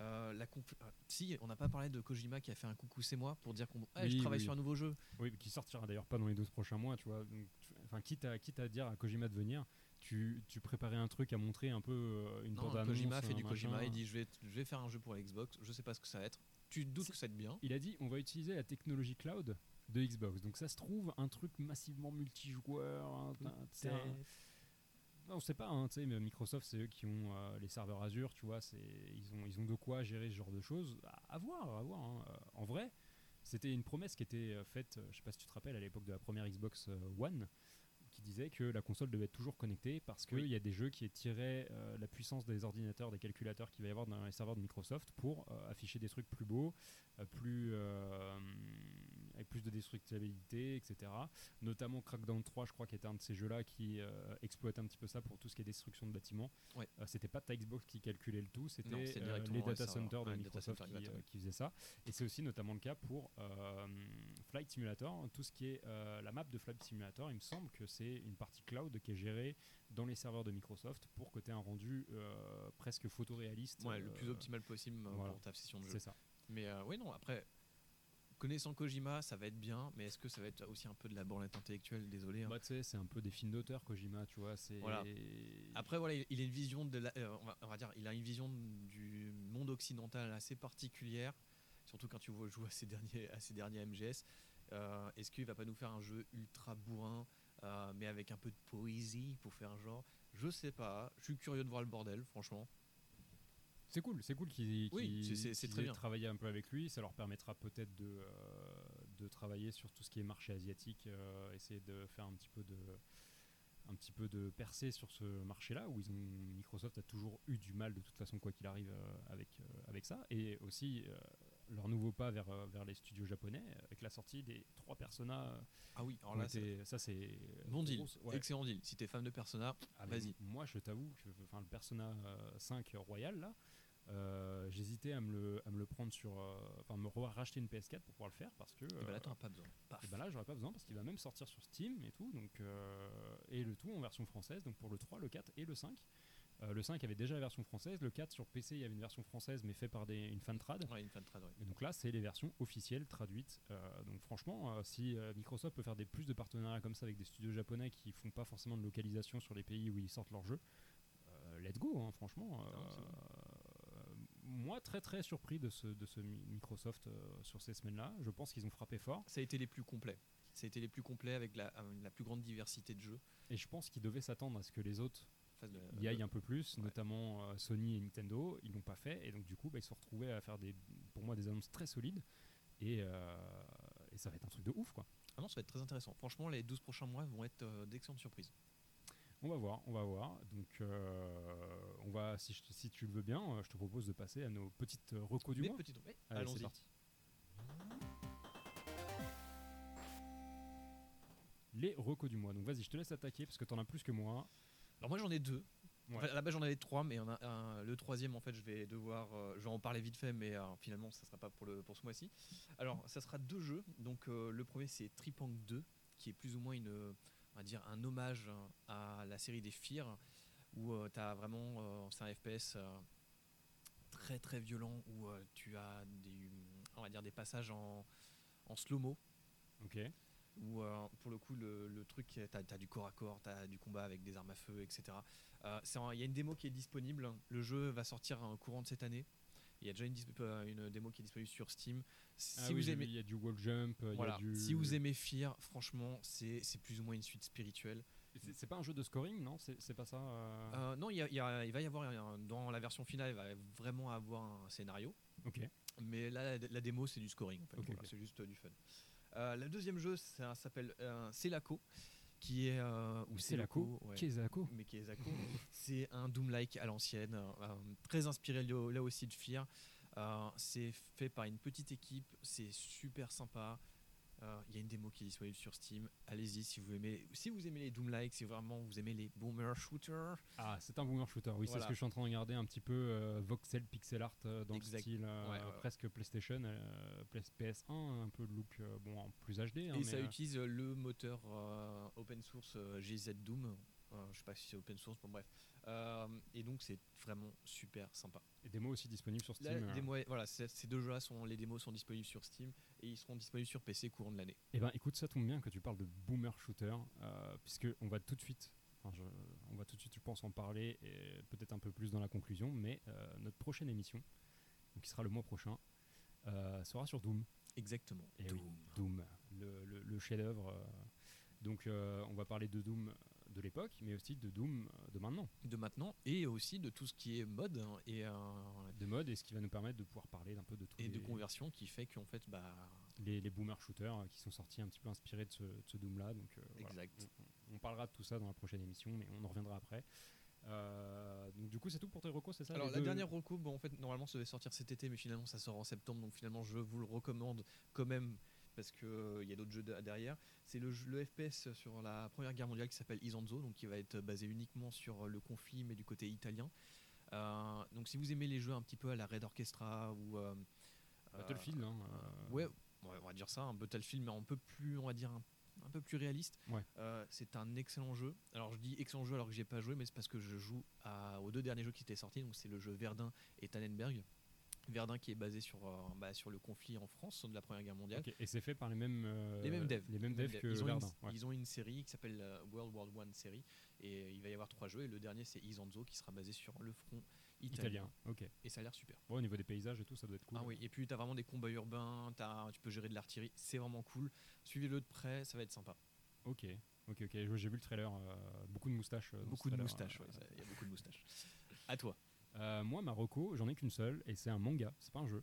Euh, la euh, si, on n'a pas parlé de Kojima qui a fait un coucou c'est moi pour dire qu'on Ah, je travaille oui. sur un nouveau jeu. Oui, qui sortira d'ailleurs pas dans les 12 prochains mois, tu vois. Donc, tu- enfin, quitte à, quitte à dire à Kojima de venir, tu, tu préparais un truc à montrer un peu euh, une Non, Kojima fait du machin. Kojima, il dit je vais, je vais faire un jeu pour la Xbox, je sais pas ce que ça va être. Tu te doutes que ça va être bien. Il a dit on va utiliser la technologie cloud de Xbox. Donc ça se trouve un truc massivement multijoueur. un- on sait pas, hein, tu sais, mais Microsoft, c'est eux qui ont euh, les serveurs Azure, tu vois, ils, ont, ils ont de quoi gérer ce genre de choses. À, à voir, à voir. hein. Euh, En vrai, c'était une promesse qui était euh, faite, je sais pas si tu te rappelles, à l'époque de la première Xbox One, qui disait que la console devait être toujours connectée parce qu'il Oui. y a des jeux qui tiraient euh, la puissance des ordinateurs, des calculateurs qu'il va y avoir dans les serveurs de Microsoft pour euh, afficher des trucs plus beaux, plus, avec plus de destructibilité, etc. Notamment Crackdown 3, je crois, qui était un de ces jeux-là qui euh, exploite un petit peu ça pour tout ce qui est destruction de bâtiments. Ouais. Euh, c'était pas ta Xbox qui calculait le tout, c'était euh, les data centers de Ouais, data Microsoft center, qui, euh, qui faisaient ça. Et c'est aussi notamment le cas pour euh, Flight Simulator, tout ce qui est la map de Flight Simulator. Il me semble que c'est une partie cloud qui est gérée dans les serveurs de Microsoft pour que tu aies un rendu presque photoréaliste. Ouais, le plus optimal possible voilà. pour ta session de jeu. C'est ça. Mais oui, non, après, connaissant Kojima, ça va être bien, mais est-ce que ça va être aussi un peu de la bornette intellectuelle? Désolé. hein. Bah, tu sais, c'est un peu des films d'auteur, Kojima, tu vois. C'est Voilà. Après, voilà, il, il a une vision de la, euh, on, va, on va dire, il a une vision du monde occidental assez particulière, surtout quand tu vois jouer à ces derniers, à derniers MGS. Euh, Est-ce qu'il va pas nous faire un jeu ultra bourrin, euh, mais avec un peu de poésie pour faire genre? Je sais pas. Je suis curieux de voir le bordel, franchement. C'est cool, c'est cool qu'ils Oui, très aient bien. travaillé un peu avec lui. Ça leur permettra peut-être de, euh, de travailler sur tout ce qui est marché asiatique, euh, essayer de faire un petit peu de un petit peu de percée sur ce marché-là où ils ont Microsoft a toujours eu du mal de toute façon quoi qu'il arrive euh, avec avec ça et aussi leur nouveau pas vers vers les studios japonais avec la sortie des trois Persona. Ah oui, alors là, c'est ça c'est bon deal. ouais. Excellent deal. Si t'es fan de Persona, Ah, vas-y. Moi, je t'avoue enfin, le Persona euh, 5 Royal, là, euh, j'hésitais à me, le, à me le prendre sur. euh, Enfin, me re- racheter une PS4 pour pouvoir le faire parce que. Et bah là, euh, t'en as pas besoin. Paf. et ben là, j'aurais pas besoin parce qu'il va même sortir sur Steam et tout. Donc, euh, et le tout en version française, donc pour le 3, le 4 et le 5. Euh, le 5 avait déjà la version française. Le 4 sur PC, il y avait une version française, mais fait par des, une fan trad. Ouais, une fan trad, ouais. Et donc là, c'est les versions officielles traduites. Euh, donc franchement, euh, si euh, Microsoft peut faire des plus de partenariats comme ça avec des studios japonais qui font pas forcément de localisation sur les pays où ils sortent leurs jeux, euh, let's go, hein, franchement. Ah, Euh, moi, très très surpris de ce, de ce Mi- Microsoft euh, sur ces semaines-là. Je pense qu'ils ont frappé fort. Ça a été les plus complets. Ça a été les plus complets avec la, euh, la plus grande diversité de jeux. Et je pense qu'ils devaient s'attendre à ce que les autres de- y aillent un peu plus, ouais. notamment euh, Sony et Nintendo. Ils l'ont pas fait. Et donc, du coup, bah, ils se sont retrouvés à faire des, pour moi des annonces très solides. Et, et ça va être un truc de ouf, quoi. Ah non, ça va être très intéressant. Franchement, les 12 prochains mois vont être d'excellentes surprises. On va voir, on va voir. Donc, euh, on va, si, je- si tu le veux bien, euh, je te propose de passer à nos petites euh, recos du mois. ouais, allons-y. Les recos du mois. Donc, vas-y, je te laisse attaquer parce que t'en as plus que moi. Alors moi j'en ai deux. Ouais. Enfin, à la base j'en avais trois, mais a un- le troisième en fait je vais devoir, euh, je vais en parler vite fait, mais euh, finalement ça sera pas pour le pour ce mois-ci. Alors ça sera deux jeux. Donc le premier c'est Tripank 2, qui est plus ou moins une, on va dire un hommage hein, à la série des Fear, où tu as vraiment, euh, c'est un FPS euh, très très violent où euh, tu as des, on va dire des passages en, en slow-mo. Ok. où euh, pour le coup le, le truc tu as, du corps à corps tu as du combat avec des armes à feu etc Euh, il y a une démo qui est disponible. Le jeu va sortir en courant de cette année il y a déjà une, euh, une démo qui est disponible sur Steam si Ah vous aimez il y a du wall jump, il y a voilà, du- si vous aimez Fear franchement c'est c'est plus ou moins une suite spirituelle C'est c'est pas un jeu de scoring, non? C'est c'est pas ça euh Euh, non il, y a- il y a- il va y avoir un- dans la version finale il va vraiment avoir un scénario Ok. Mais là, la, la démo, c'est du scoring. En fait. Voilà. C'est juste du fun. Euh, le deuxième jeu, ça s'appelle euh, Celaco, qui est euh, ou C'est ouais. Que mais qui est Zako. c'est un Doom-like à l'ancienne, euh, très inspiré là là aussi de Fear. Euh, c'est fait par une petite équipe, c'est super sympa. Euh, Il y a une démo qui est disponible sur Steam. Allez-y si vous aimez, si vous aimez les Doom-like, si vraiment vous aimez les boomer shooters. Ah, c'est un boomer shooter, oui, c'est ce que je suis en train de regarder un petit peu euh, voxel pixel art euh, dans Exact. le style Ouais, presque PlayStation, euh, PS- PS1, un peu de look bon, en plus HD. hein, Et ça utilise le moteur open source GZ Doom. Je sais pas si c'est open source, bon bref. Euh, et donc c'est vraiment super sympa. et démo aussi disponible sur Steam. La euh. démo voilà, ces deux jeux-là sont les démos sont disponibles sur Steam et ils seront disponibles sur PC courant de l'année. Eh ben, écoute, ça tombe bien que tu parles de boomer shooter, euh, puisque on va tout de suite, enfin, je- on va tout de suite, je pense, en parler et peut-être un peu plus dans la conclusion, mais euh, notre prochaine émission, qui sera le mois prochain, euh, sera sur Doom. Exactement. Eh oui, Doom, le, le- le chef-d'œuvre. donc, euh, on va parler de Doom de l'époque, mais aussi de Doom euh, de maintenant, De maintenant et aussi de tout ce qui est mode hein, et, euh, de mode, et ce qui va nous permettre de pouvoir parler d'un peu de tous et de conversion qui fait qu'en fait bah les, les boomer shooters euh, qui sont sortis un petit peu inspirés de ce, de ce Doom-là. Donc, euh, voilà. Exact. On, on parlera de tout ça dans la prochaine émission, mais on en reviendra après. Euh, donc, du coup, c'est tout pour tes recos, c'est ça Alors les la deux- dernière reco, bon, en fait normalement ça devait sortir cet été, mais finalement ça sort en septembre, donc finalement je vous le recommande quand même parce que euh, y a d'autres jeux de- derrière. C'est le, FPS sur la Première Guerre mondiale qui s'appelle Isanzo, donc qui va être basé uniquement sur le conflit mais du côté italien. Euh, donc si vous aimez les jeux un petit peu à la Red Orchestra ou euh, Battlefield, euh, hein, euh, ouais, on va dire ça, un Battlefield mais un peu plus, on va dire un, un peu plus réaliste. Ouais. Euh, c'est un excellent jeu. Alors je dis excellent jeu alors que j'ai pas joué, mais c'est parce que je joue à- aux deux derniers jeux qui étaient sortis. Donc c'est le jeu Verdun et Tannenberg. Verdun qui est basé sur, euh, bah, sur le conflit en France de la Première Guerre mondiale. Et c'est fait par les mêmes, euh, Les mêmes devs. les mêmes devs que ils, ont Verdun. une, ouais. ils ont une série qui s'appelle euh, World War One série et il va y avoir trois jeux et le dernier c'est Isanzo qui sera basé sur le front italien. Italien, ok. Et ça a l'air super. Bon, au niveau des paysages et tout, ça doit être cool. Ah oui, et puis tu as vraiment des combats urbains, t'as- tu peux gérer de l'artillerie, c'est vraiment cool. Suivez-le de près, ça va être sympa. Ok, ok, ok. J'ai vu le trailer, euh, beaucoup de moustaches. euh, Beaucoup de moustaches, ouais, ça- y a beaucoup de moustaches. À toi. Euh, moi, Marocco, j'en ai qu'une seule, et c'est un manga, c'est pas un jeu.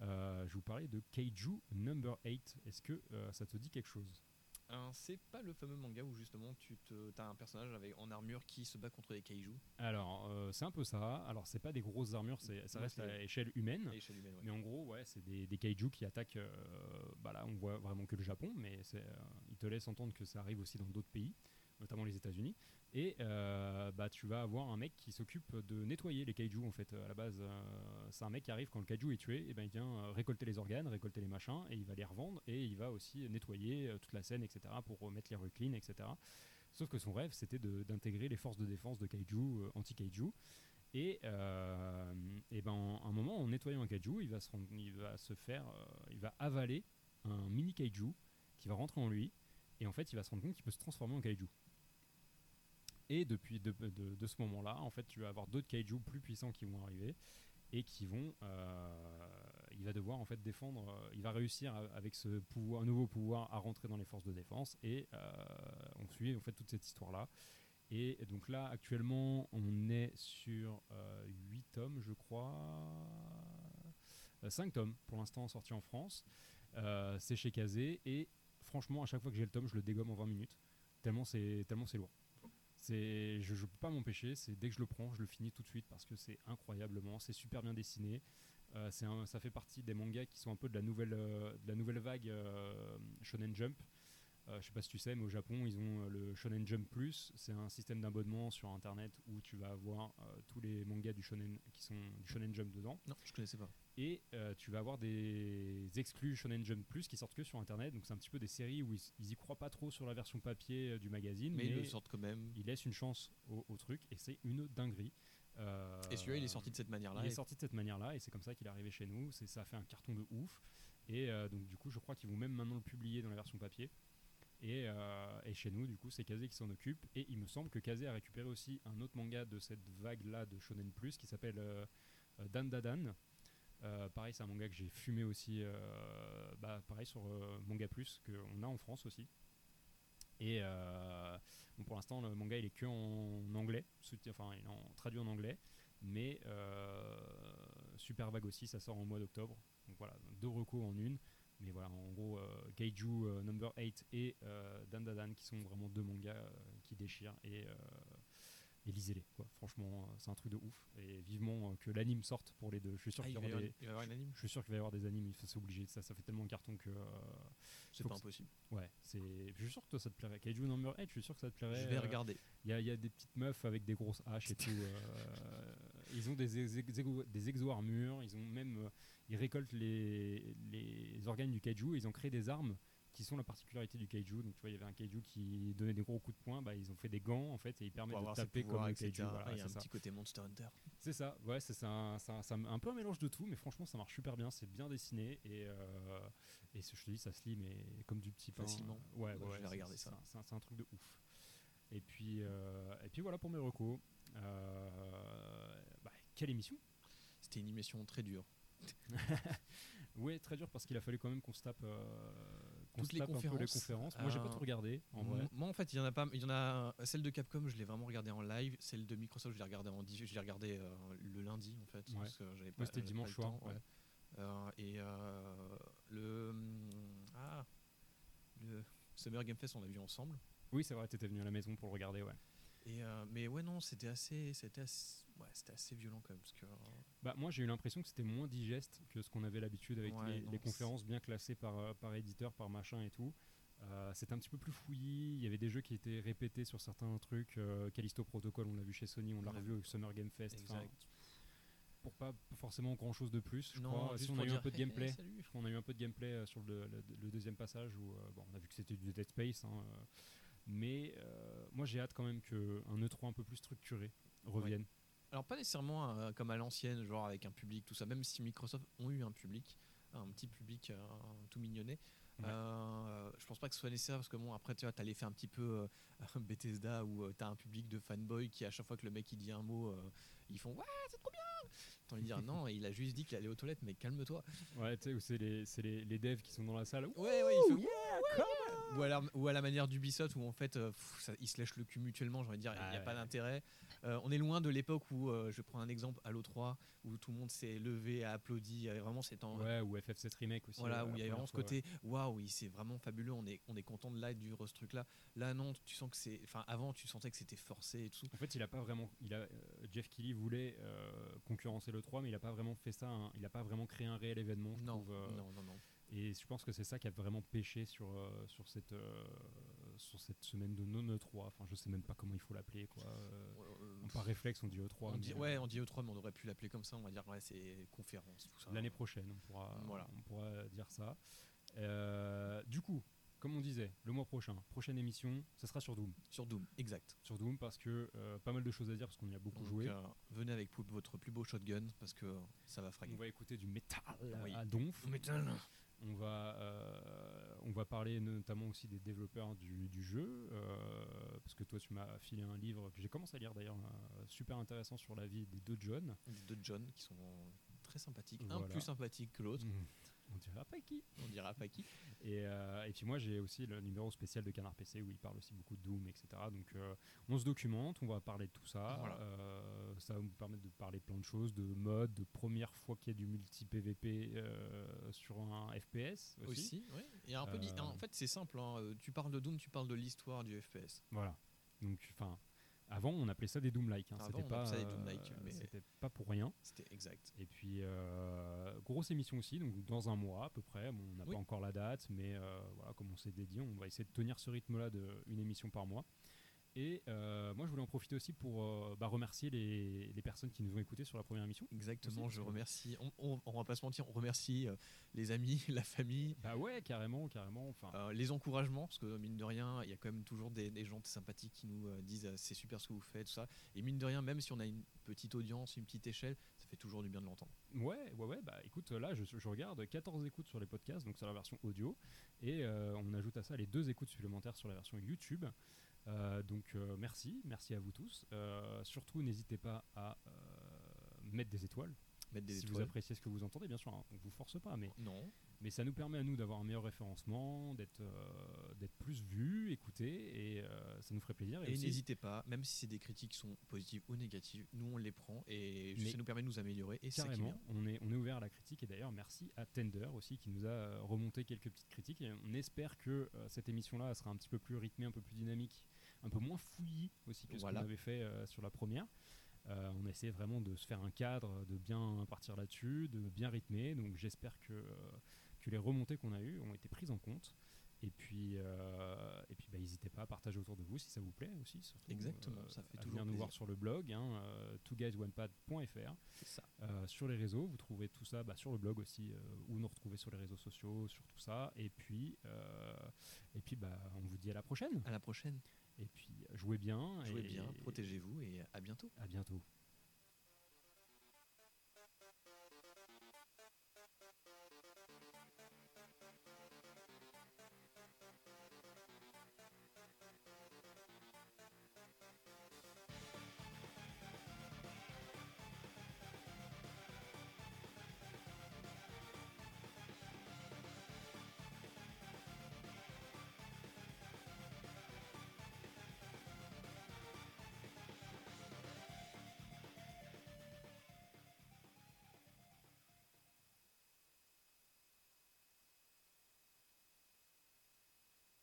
Euh, je vous parlais de Keiju Number 8. Est-ce que euh, ça te dit quelque chose? Euh, c'est pas le fameux manga où justement tu te, as un personnage avec, en armure qui se bat contre des kaiju Alors, euh, c'est un peu ça. Alors, c'est pas des grosses armures, c'est- ça reste à échelle humaine. à l'échelle humaine. ouais. Mais en gros, ouais, c'est des, des qui attaquent. euh, bah là, on voit vraiment que le Japon, mais c'est, euh, ils te laissent entendre que ça arrive aussi dans d'autres pays, notamment les États-Unis. Et euh, bah, tu vas avoir un mec qui s'occupe de nettoyer les kaiju. En fait, à la base, euh, c'est un mec qui arrive quand le kaiju est tué, et ben il vient euh, récolter les organes, récolter les machins, et il va les revendre, et il va aussi nettoyer euh, toute la scène, etc., pour remettre les rues clean, etc. Sauf que son rêve, c'était d'intégrer les forces de défense de kaiju, euh, anti-kaiju. Et, euh, et ben, à un moment, en nettoyant un kaiju, il va se, faire, euh, il va avaler un mini kaiju qui va rentrer en lui. Et en fait, il va se rendre compte qu'il peut se transformer en kaiju. Et depuis de, ce moment-là, en fait, tu vas avoir d'autres kaiju plus puissants qui vont arriver et qui vont, euh, il va devoir en fait défendre, euh, il va réussir avec ce pouvoir, nouveau pouvoir à rentrer dans les forces de défense et euh, on suit en fait toute cette histoire-là. Et donc là, actuellement, on est sur 8 tomes, je crois. 5 tomes pour l'instant sortis en France. C'est chez Kazé. Et franchement, à chaque fois que j'ai le tome, je le dégomme en 20 minutes. Tellement c'est tellement c'est lourd. Je ne peux pas m'empêcher. C'est dès que je le prends, je le finis tout de suite parce que c'est incroyablement, c'est super bien dessiné. Euh, ça fait partie des mangas qui sont un peu de la nouvelle, euh, vague euh, Shonen Jump. Euh, je sais pas si tu sais, mais au Japon, ils ont euh, le Shonen Jump Plus. C'est un système d'abonnement sur Internet où tu vas avoir euh, tous les mangas du Shonen qui sont du Shonen Jump dedans. Non, je connaissais pas. Et euh, tu vas avoir des exclus Shonen Jump Plus qui sortent que sur Internet. Donc c'est un petit peu des séries où ils, ils y croient pas trop sur la version papier du magazine, Mais mais, ils le sortent quand même. ils laissent une chance au, au truc et c'est une dinguerie. Et celui-là, il est sorti de cette manière-là. il est sorti de cette manière-là et c'est comme ça qu'il est arrivé chez nous. C'est ça a fait un carton de ouf. Et donc du coup, je crois qu'ils vont même maintenant le publier dans la version papier. Et, euh, et chez nous, du coup, c'est Kazé qui s'en occupe. Et il me semble que Kazé a récupéré aussi un autre manga de cette vague-là de Shonen Plus qui s'appelle euh, euh, Dan Dadan. Euh, pareil, c'est un manga que j'ai fumé aussi, bah, pareil sur Manga Plus, qu'on a en France aussi. Et pour l'instant, le manga il est que en anglais, enfin il est en, traduit en anglais, mais super vague aussi, ça sort en mois d'octobre. Donc voilà, deux recos en une. Mais voilà, en gros, euh, Kaiju euh, Number 8 et euh, Dan Dan qui sont vraiment deux mangas euh, qui déchirent et, euh, et lisez-les. quoi. Franchement, euh, c'est un truc de ouf. Et vivement euh, que l'anime sorte pour les deux. Je suis sûr Ah, qu'il il y va y des- y avoir anime je suis sûr qu'il va y avoir des animes, il faut- c'est obligé. Ça, ça fait tellement de carton que. euh, C'est pas que- impossible. ouais, c'est. Je suis sûr que toi ça te plairait. Kaiju Number 8, je suis sûr que ça te plairait. Je vais euh, regarder. il y, a- il y a des petites meufs avec des grosses haches et tout. euh, ils ont des, ex- des exo-armures. Ils ont même, euh, ils récoltent les, les organes du kaiju. Ils ont créé des armes qui sont la particularité du kaiju. Donc tu vois, il y avait un kaiju qui donnait des gros coups de poing. Bah, ils ont fait des gants en fait et ils permettent de taper comme le kaiju. Voilà, Ah, il y a un ça. petit côté Monster Hunter. C'est ça, ouais, c'est ça, un- ça- un peu un mélange de tout, mais franchement, ça marche super bien, c'est bien dessiné et, euh, et ce- je te dis, ça se lit, mais comme du petit pain. Facilement. Ouais, Bah, ouais, je vais regarder ça. un- C'est un, c'est un truc de ouf. Et puis, euh, et puis voilà pour mes recos. Euh, bah, quelle émission? C'était une émission très dure. Ouais, très dur parce qu'il a fallu quand même qu'on se tape, euh, Toutes se les tape peu les conférences, conférences. Moi, j'ai pas euh, tout regardé, en vrai. Moi, en fait, il y en a pas. Il y en a celle de Capcom, je l'ai vraiment regardée en live. Celle de Microsoft, je l'ai regardée en je l'ai regardée euh, le lundi en fait. Ouais. Parce que j'avais pas. Moi, c'était dimanche soir, ouais. Euh, et euh, le hum, ah le Summer Game Fest, on l'a vu ensemble. Oui, c'est vrai, t'étais venu à la maison pour le regarder, ouais. Et euh, mais ouais non, c'était assez, c'était assez, ouais, c'était assez violent quand même parce que. euh, Bah, moi, j'ai eu l'impression que c'était moins digeste que ce qu'on avait l'habitude avec Ouais, les, conférences bien classées par, euh, par éditeur, par machin et tout. Euh, c'était un petit peu plus fouillis. Il y avait des jeux qui étaient répétés sur certains trucs. Euh, Callisto Protocol, on l'a vu chez Sony, on l'a On revu au Summer Game Fest. Exact. pour pas forcément grand chose de plus, je Non, crois. Si on a eu un peu de gameplay. salut. Je crois qu'on a eu un peu de gameplay sur le, le- le deuxième passage où euh, bon, on a vu que c'était du Dead Space. hein, euh, mais moi, j'ai hâte quand même qu'un E3 un peu plus structuré revienne. Alors pas nécessairement euh, comme à l'ancienne, genre avec un public, tout ça, même si Microsoft ont eu un public, un petit public euh, tout mignonnet. Ouais. Euh, je pense pas que ce soit nécessaire parce que bon après tu vois t'as l'effet un petit peu Bethesda où tu t'as un public de fanboy qui à chaque fois que le mec il dit un mot ils font ouais c'est trop bien t'as envie de dire non il a juste dit qu'il allait aux toilettes mais calme-toi Ouais, tu sais, où c'est les, c'est les, les devs qui sont dans la salle. ouais ouais il fait, yeah, ou, à la, ou à la manière d'Ubisoft où en fait euh, pff, ça- ils se lèchent le cul mutuellement j'ai envie de dire il n'y a Ah pas ouais. d'intérêt Euh, on est loin de l'époque où euh, je prends un exemple Halo 3 où tout le monde s'est levé a applaudi il y avait vraiment c'est en Ouais, ou FF7 Remake aussi. voilà euh, où il y avait vraiment première ce fois, côté waouh oui c'est vraiment fabuleux on est on est content de là du ce truc là là non tu sens que c'est enfin avant tu sentais que c'était forcé et tout En fait, il a pas vraiment. Il a, euh, Jeff Keighley voulait euh, concurrencer le 3, mais il a pas vraiment fait ça. hein, il a pas vraiment créé un réel événement, je non, trouve. euh, non non non Et je pense que c'est ça qui a vraiment pêché sur, euh, sur, cette, euh, sur cette semaine de non E3. Enfin, je sais même pas comment il faut l'appeler. quoi. Euh, par réflexe, on dit E3. on dit, ouais on dit E3 mais on aurait pu l'appeler comme ça on va dire ouais c'est conférence tout ça L'année prochaine, on pourra, Voilà. on pourra dire ça. Du coup, comme on disait, le mois prochain, prochaine émission, ça sera sur Doom. Sur Doom, exact. Sur Doom parce que euh, pas mal de choses à dire parce qu'on y a beaucoup Donc, joué. euh, venez avec votre plus beau shotgun parce que ça va fraguer. On va écouter du métal Oui. à donf. Métal. On va, euh, on va parler notamment aussi des développeurs du, du jeu, euh, parce que toi tu m'as filé un livre que j'ai commencé à lire d'ailleurs, super intéressant sur la vie des deux John. Deux John qui sont très sympathiques. Un plus sympathique que l'autre. On dira pas qui. On dira pas qui. Et, euh, et puis moi j'ai aussi le numéro spécial de Canard PC où il parle aussi beaucoup de Doom, etc. Donc euh, on se documente, on va parler de tout ça. Voilà. Euh, ça va nous permettre de parler plein de choses, de mode, de première fois qu'il y a du multi-PVP euh, sur un FPS aussi. Aussi, ouais. Et un peu En fait, c'est simple. hein, Tu parles de Doom, tu parles de l'histoire du FPS. Voilà. Donc, enfin, avant, on appelait ça des Doom-like. hein. C'était pas, euh, mais- c'était pas pour rien. C'était exact. Et puis, euh, grosse émission aussi, donc dans un mois à peu près. Bon, on n'a Oui. pas encore la date, mais euh, voilà, comme on s'est dit, on va essayer de tenir ce rythme-là d'une émission par mois. Et euh, moi, je voulais en profiter aussi pour euh, bah, remercier les, les personnes qui nous ont écoutés sur la première émission. Exactement. Aussi, je remercie. On, on, on va pas se mentir. On remercie euh, les amis, la famille, Bah ouais, carrément, carrément. Enfin, les encouragements, parce que mine de rien, il y a quand même toujours des, des gens sympathiques qui nous disent c'est super ce que vous faites, tout ça. Et mine de rien, même si on a une petite audience, une petite échelle, ça fait toujours du bien de l'entendre. Ouais, ouais, ouais. Bah écoute, là, je, je regarde 14 écoutes sur les podcasts, donc sur la version audio, et on ajoute à ça les deux écoutes supplémentaires sur la version YouTube. Euh, donc euh, merci, merci à vous tous. Euh, surtout, n'hésitez pas à mettre des étoiles. Mettre des si vous appréciez ce que vous entendez, bien sûr, hein, on vous force pas, mais, Non. mais ça nous permet à nous d'avoir un meilleur référencement, d'être d'être plus vus, écoutés, et ça nous ferait plaisir. Et n'hésitez pas, même si c'est des critiques qui sont positives ou négatives, nous on les prend et Mais- ça nous permet de nous améliorer. Et ça qui est bien. on est, on est ouvert à la critique et d'ailleurs merci à Tender aussi qui nous a remonté quelques petites critiques et on espère que cette émission-là sera un petit peu plus rythmée, un peu plus dynamique, un peu moins fouillie aussi que Voilà. ce qu'on avait fait euh, sur la première. Euh, on a essayé vraiment de se faire un cadre, de bien partir là-dessus, de bien rythmer, donc j'espère que, euh, que les remontées qu'on a eues ont été prises en compte. Et puis, euh, et puis bah, n'hésitez pas à partager autour de vous si ça vous plaît aussi. Surtout, Exactement, ça fait à toujours venir nous plaisir. voir sur le blog, hein, ça. Sur les réseaux, vous trouvez tout ça bah, sur le blog aussi, ou nous retrouver sur les réseaux sociaux, sur tout ça. Et puis, et puis bah, on vous dit à la prochaine. À la prochaine. Et puis, jouez bien. Jouez et bien, protégez-vous et à bientôt. À bientôt.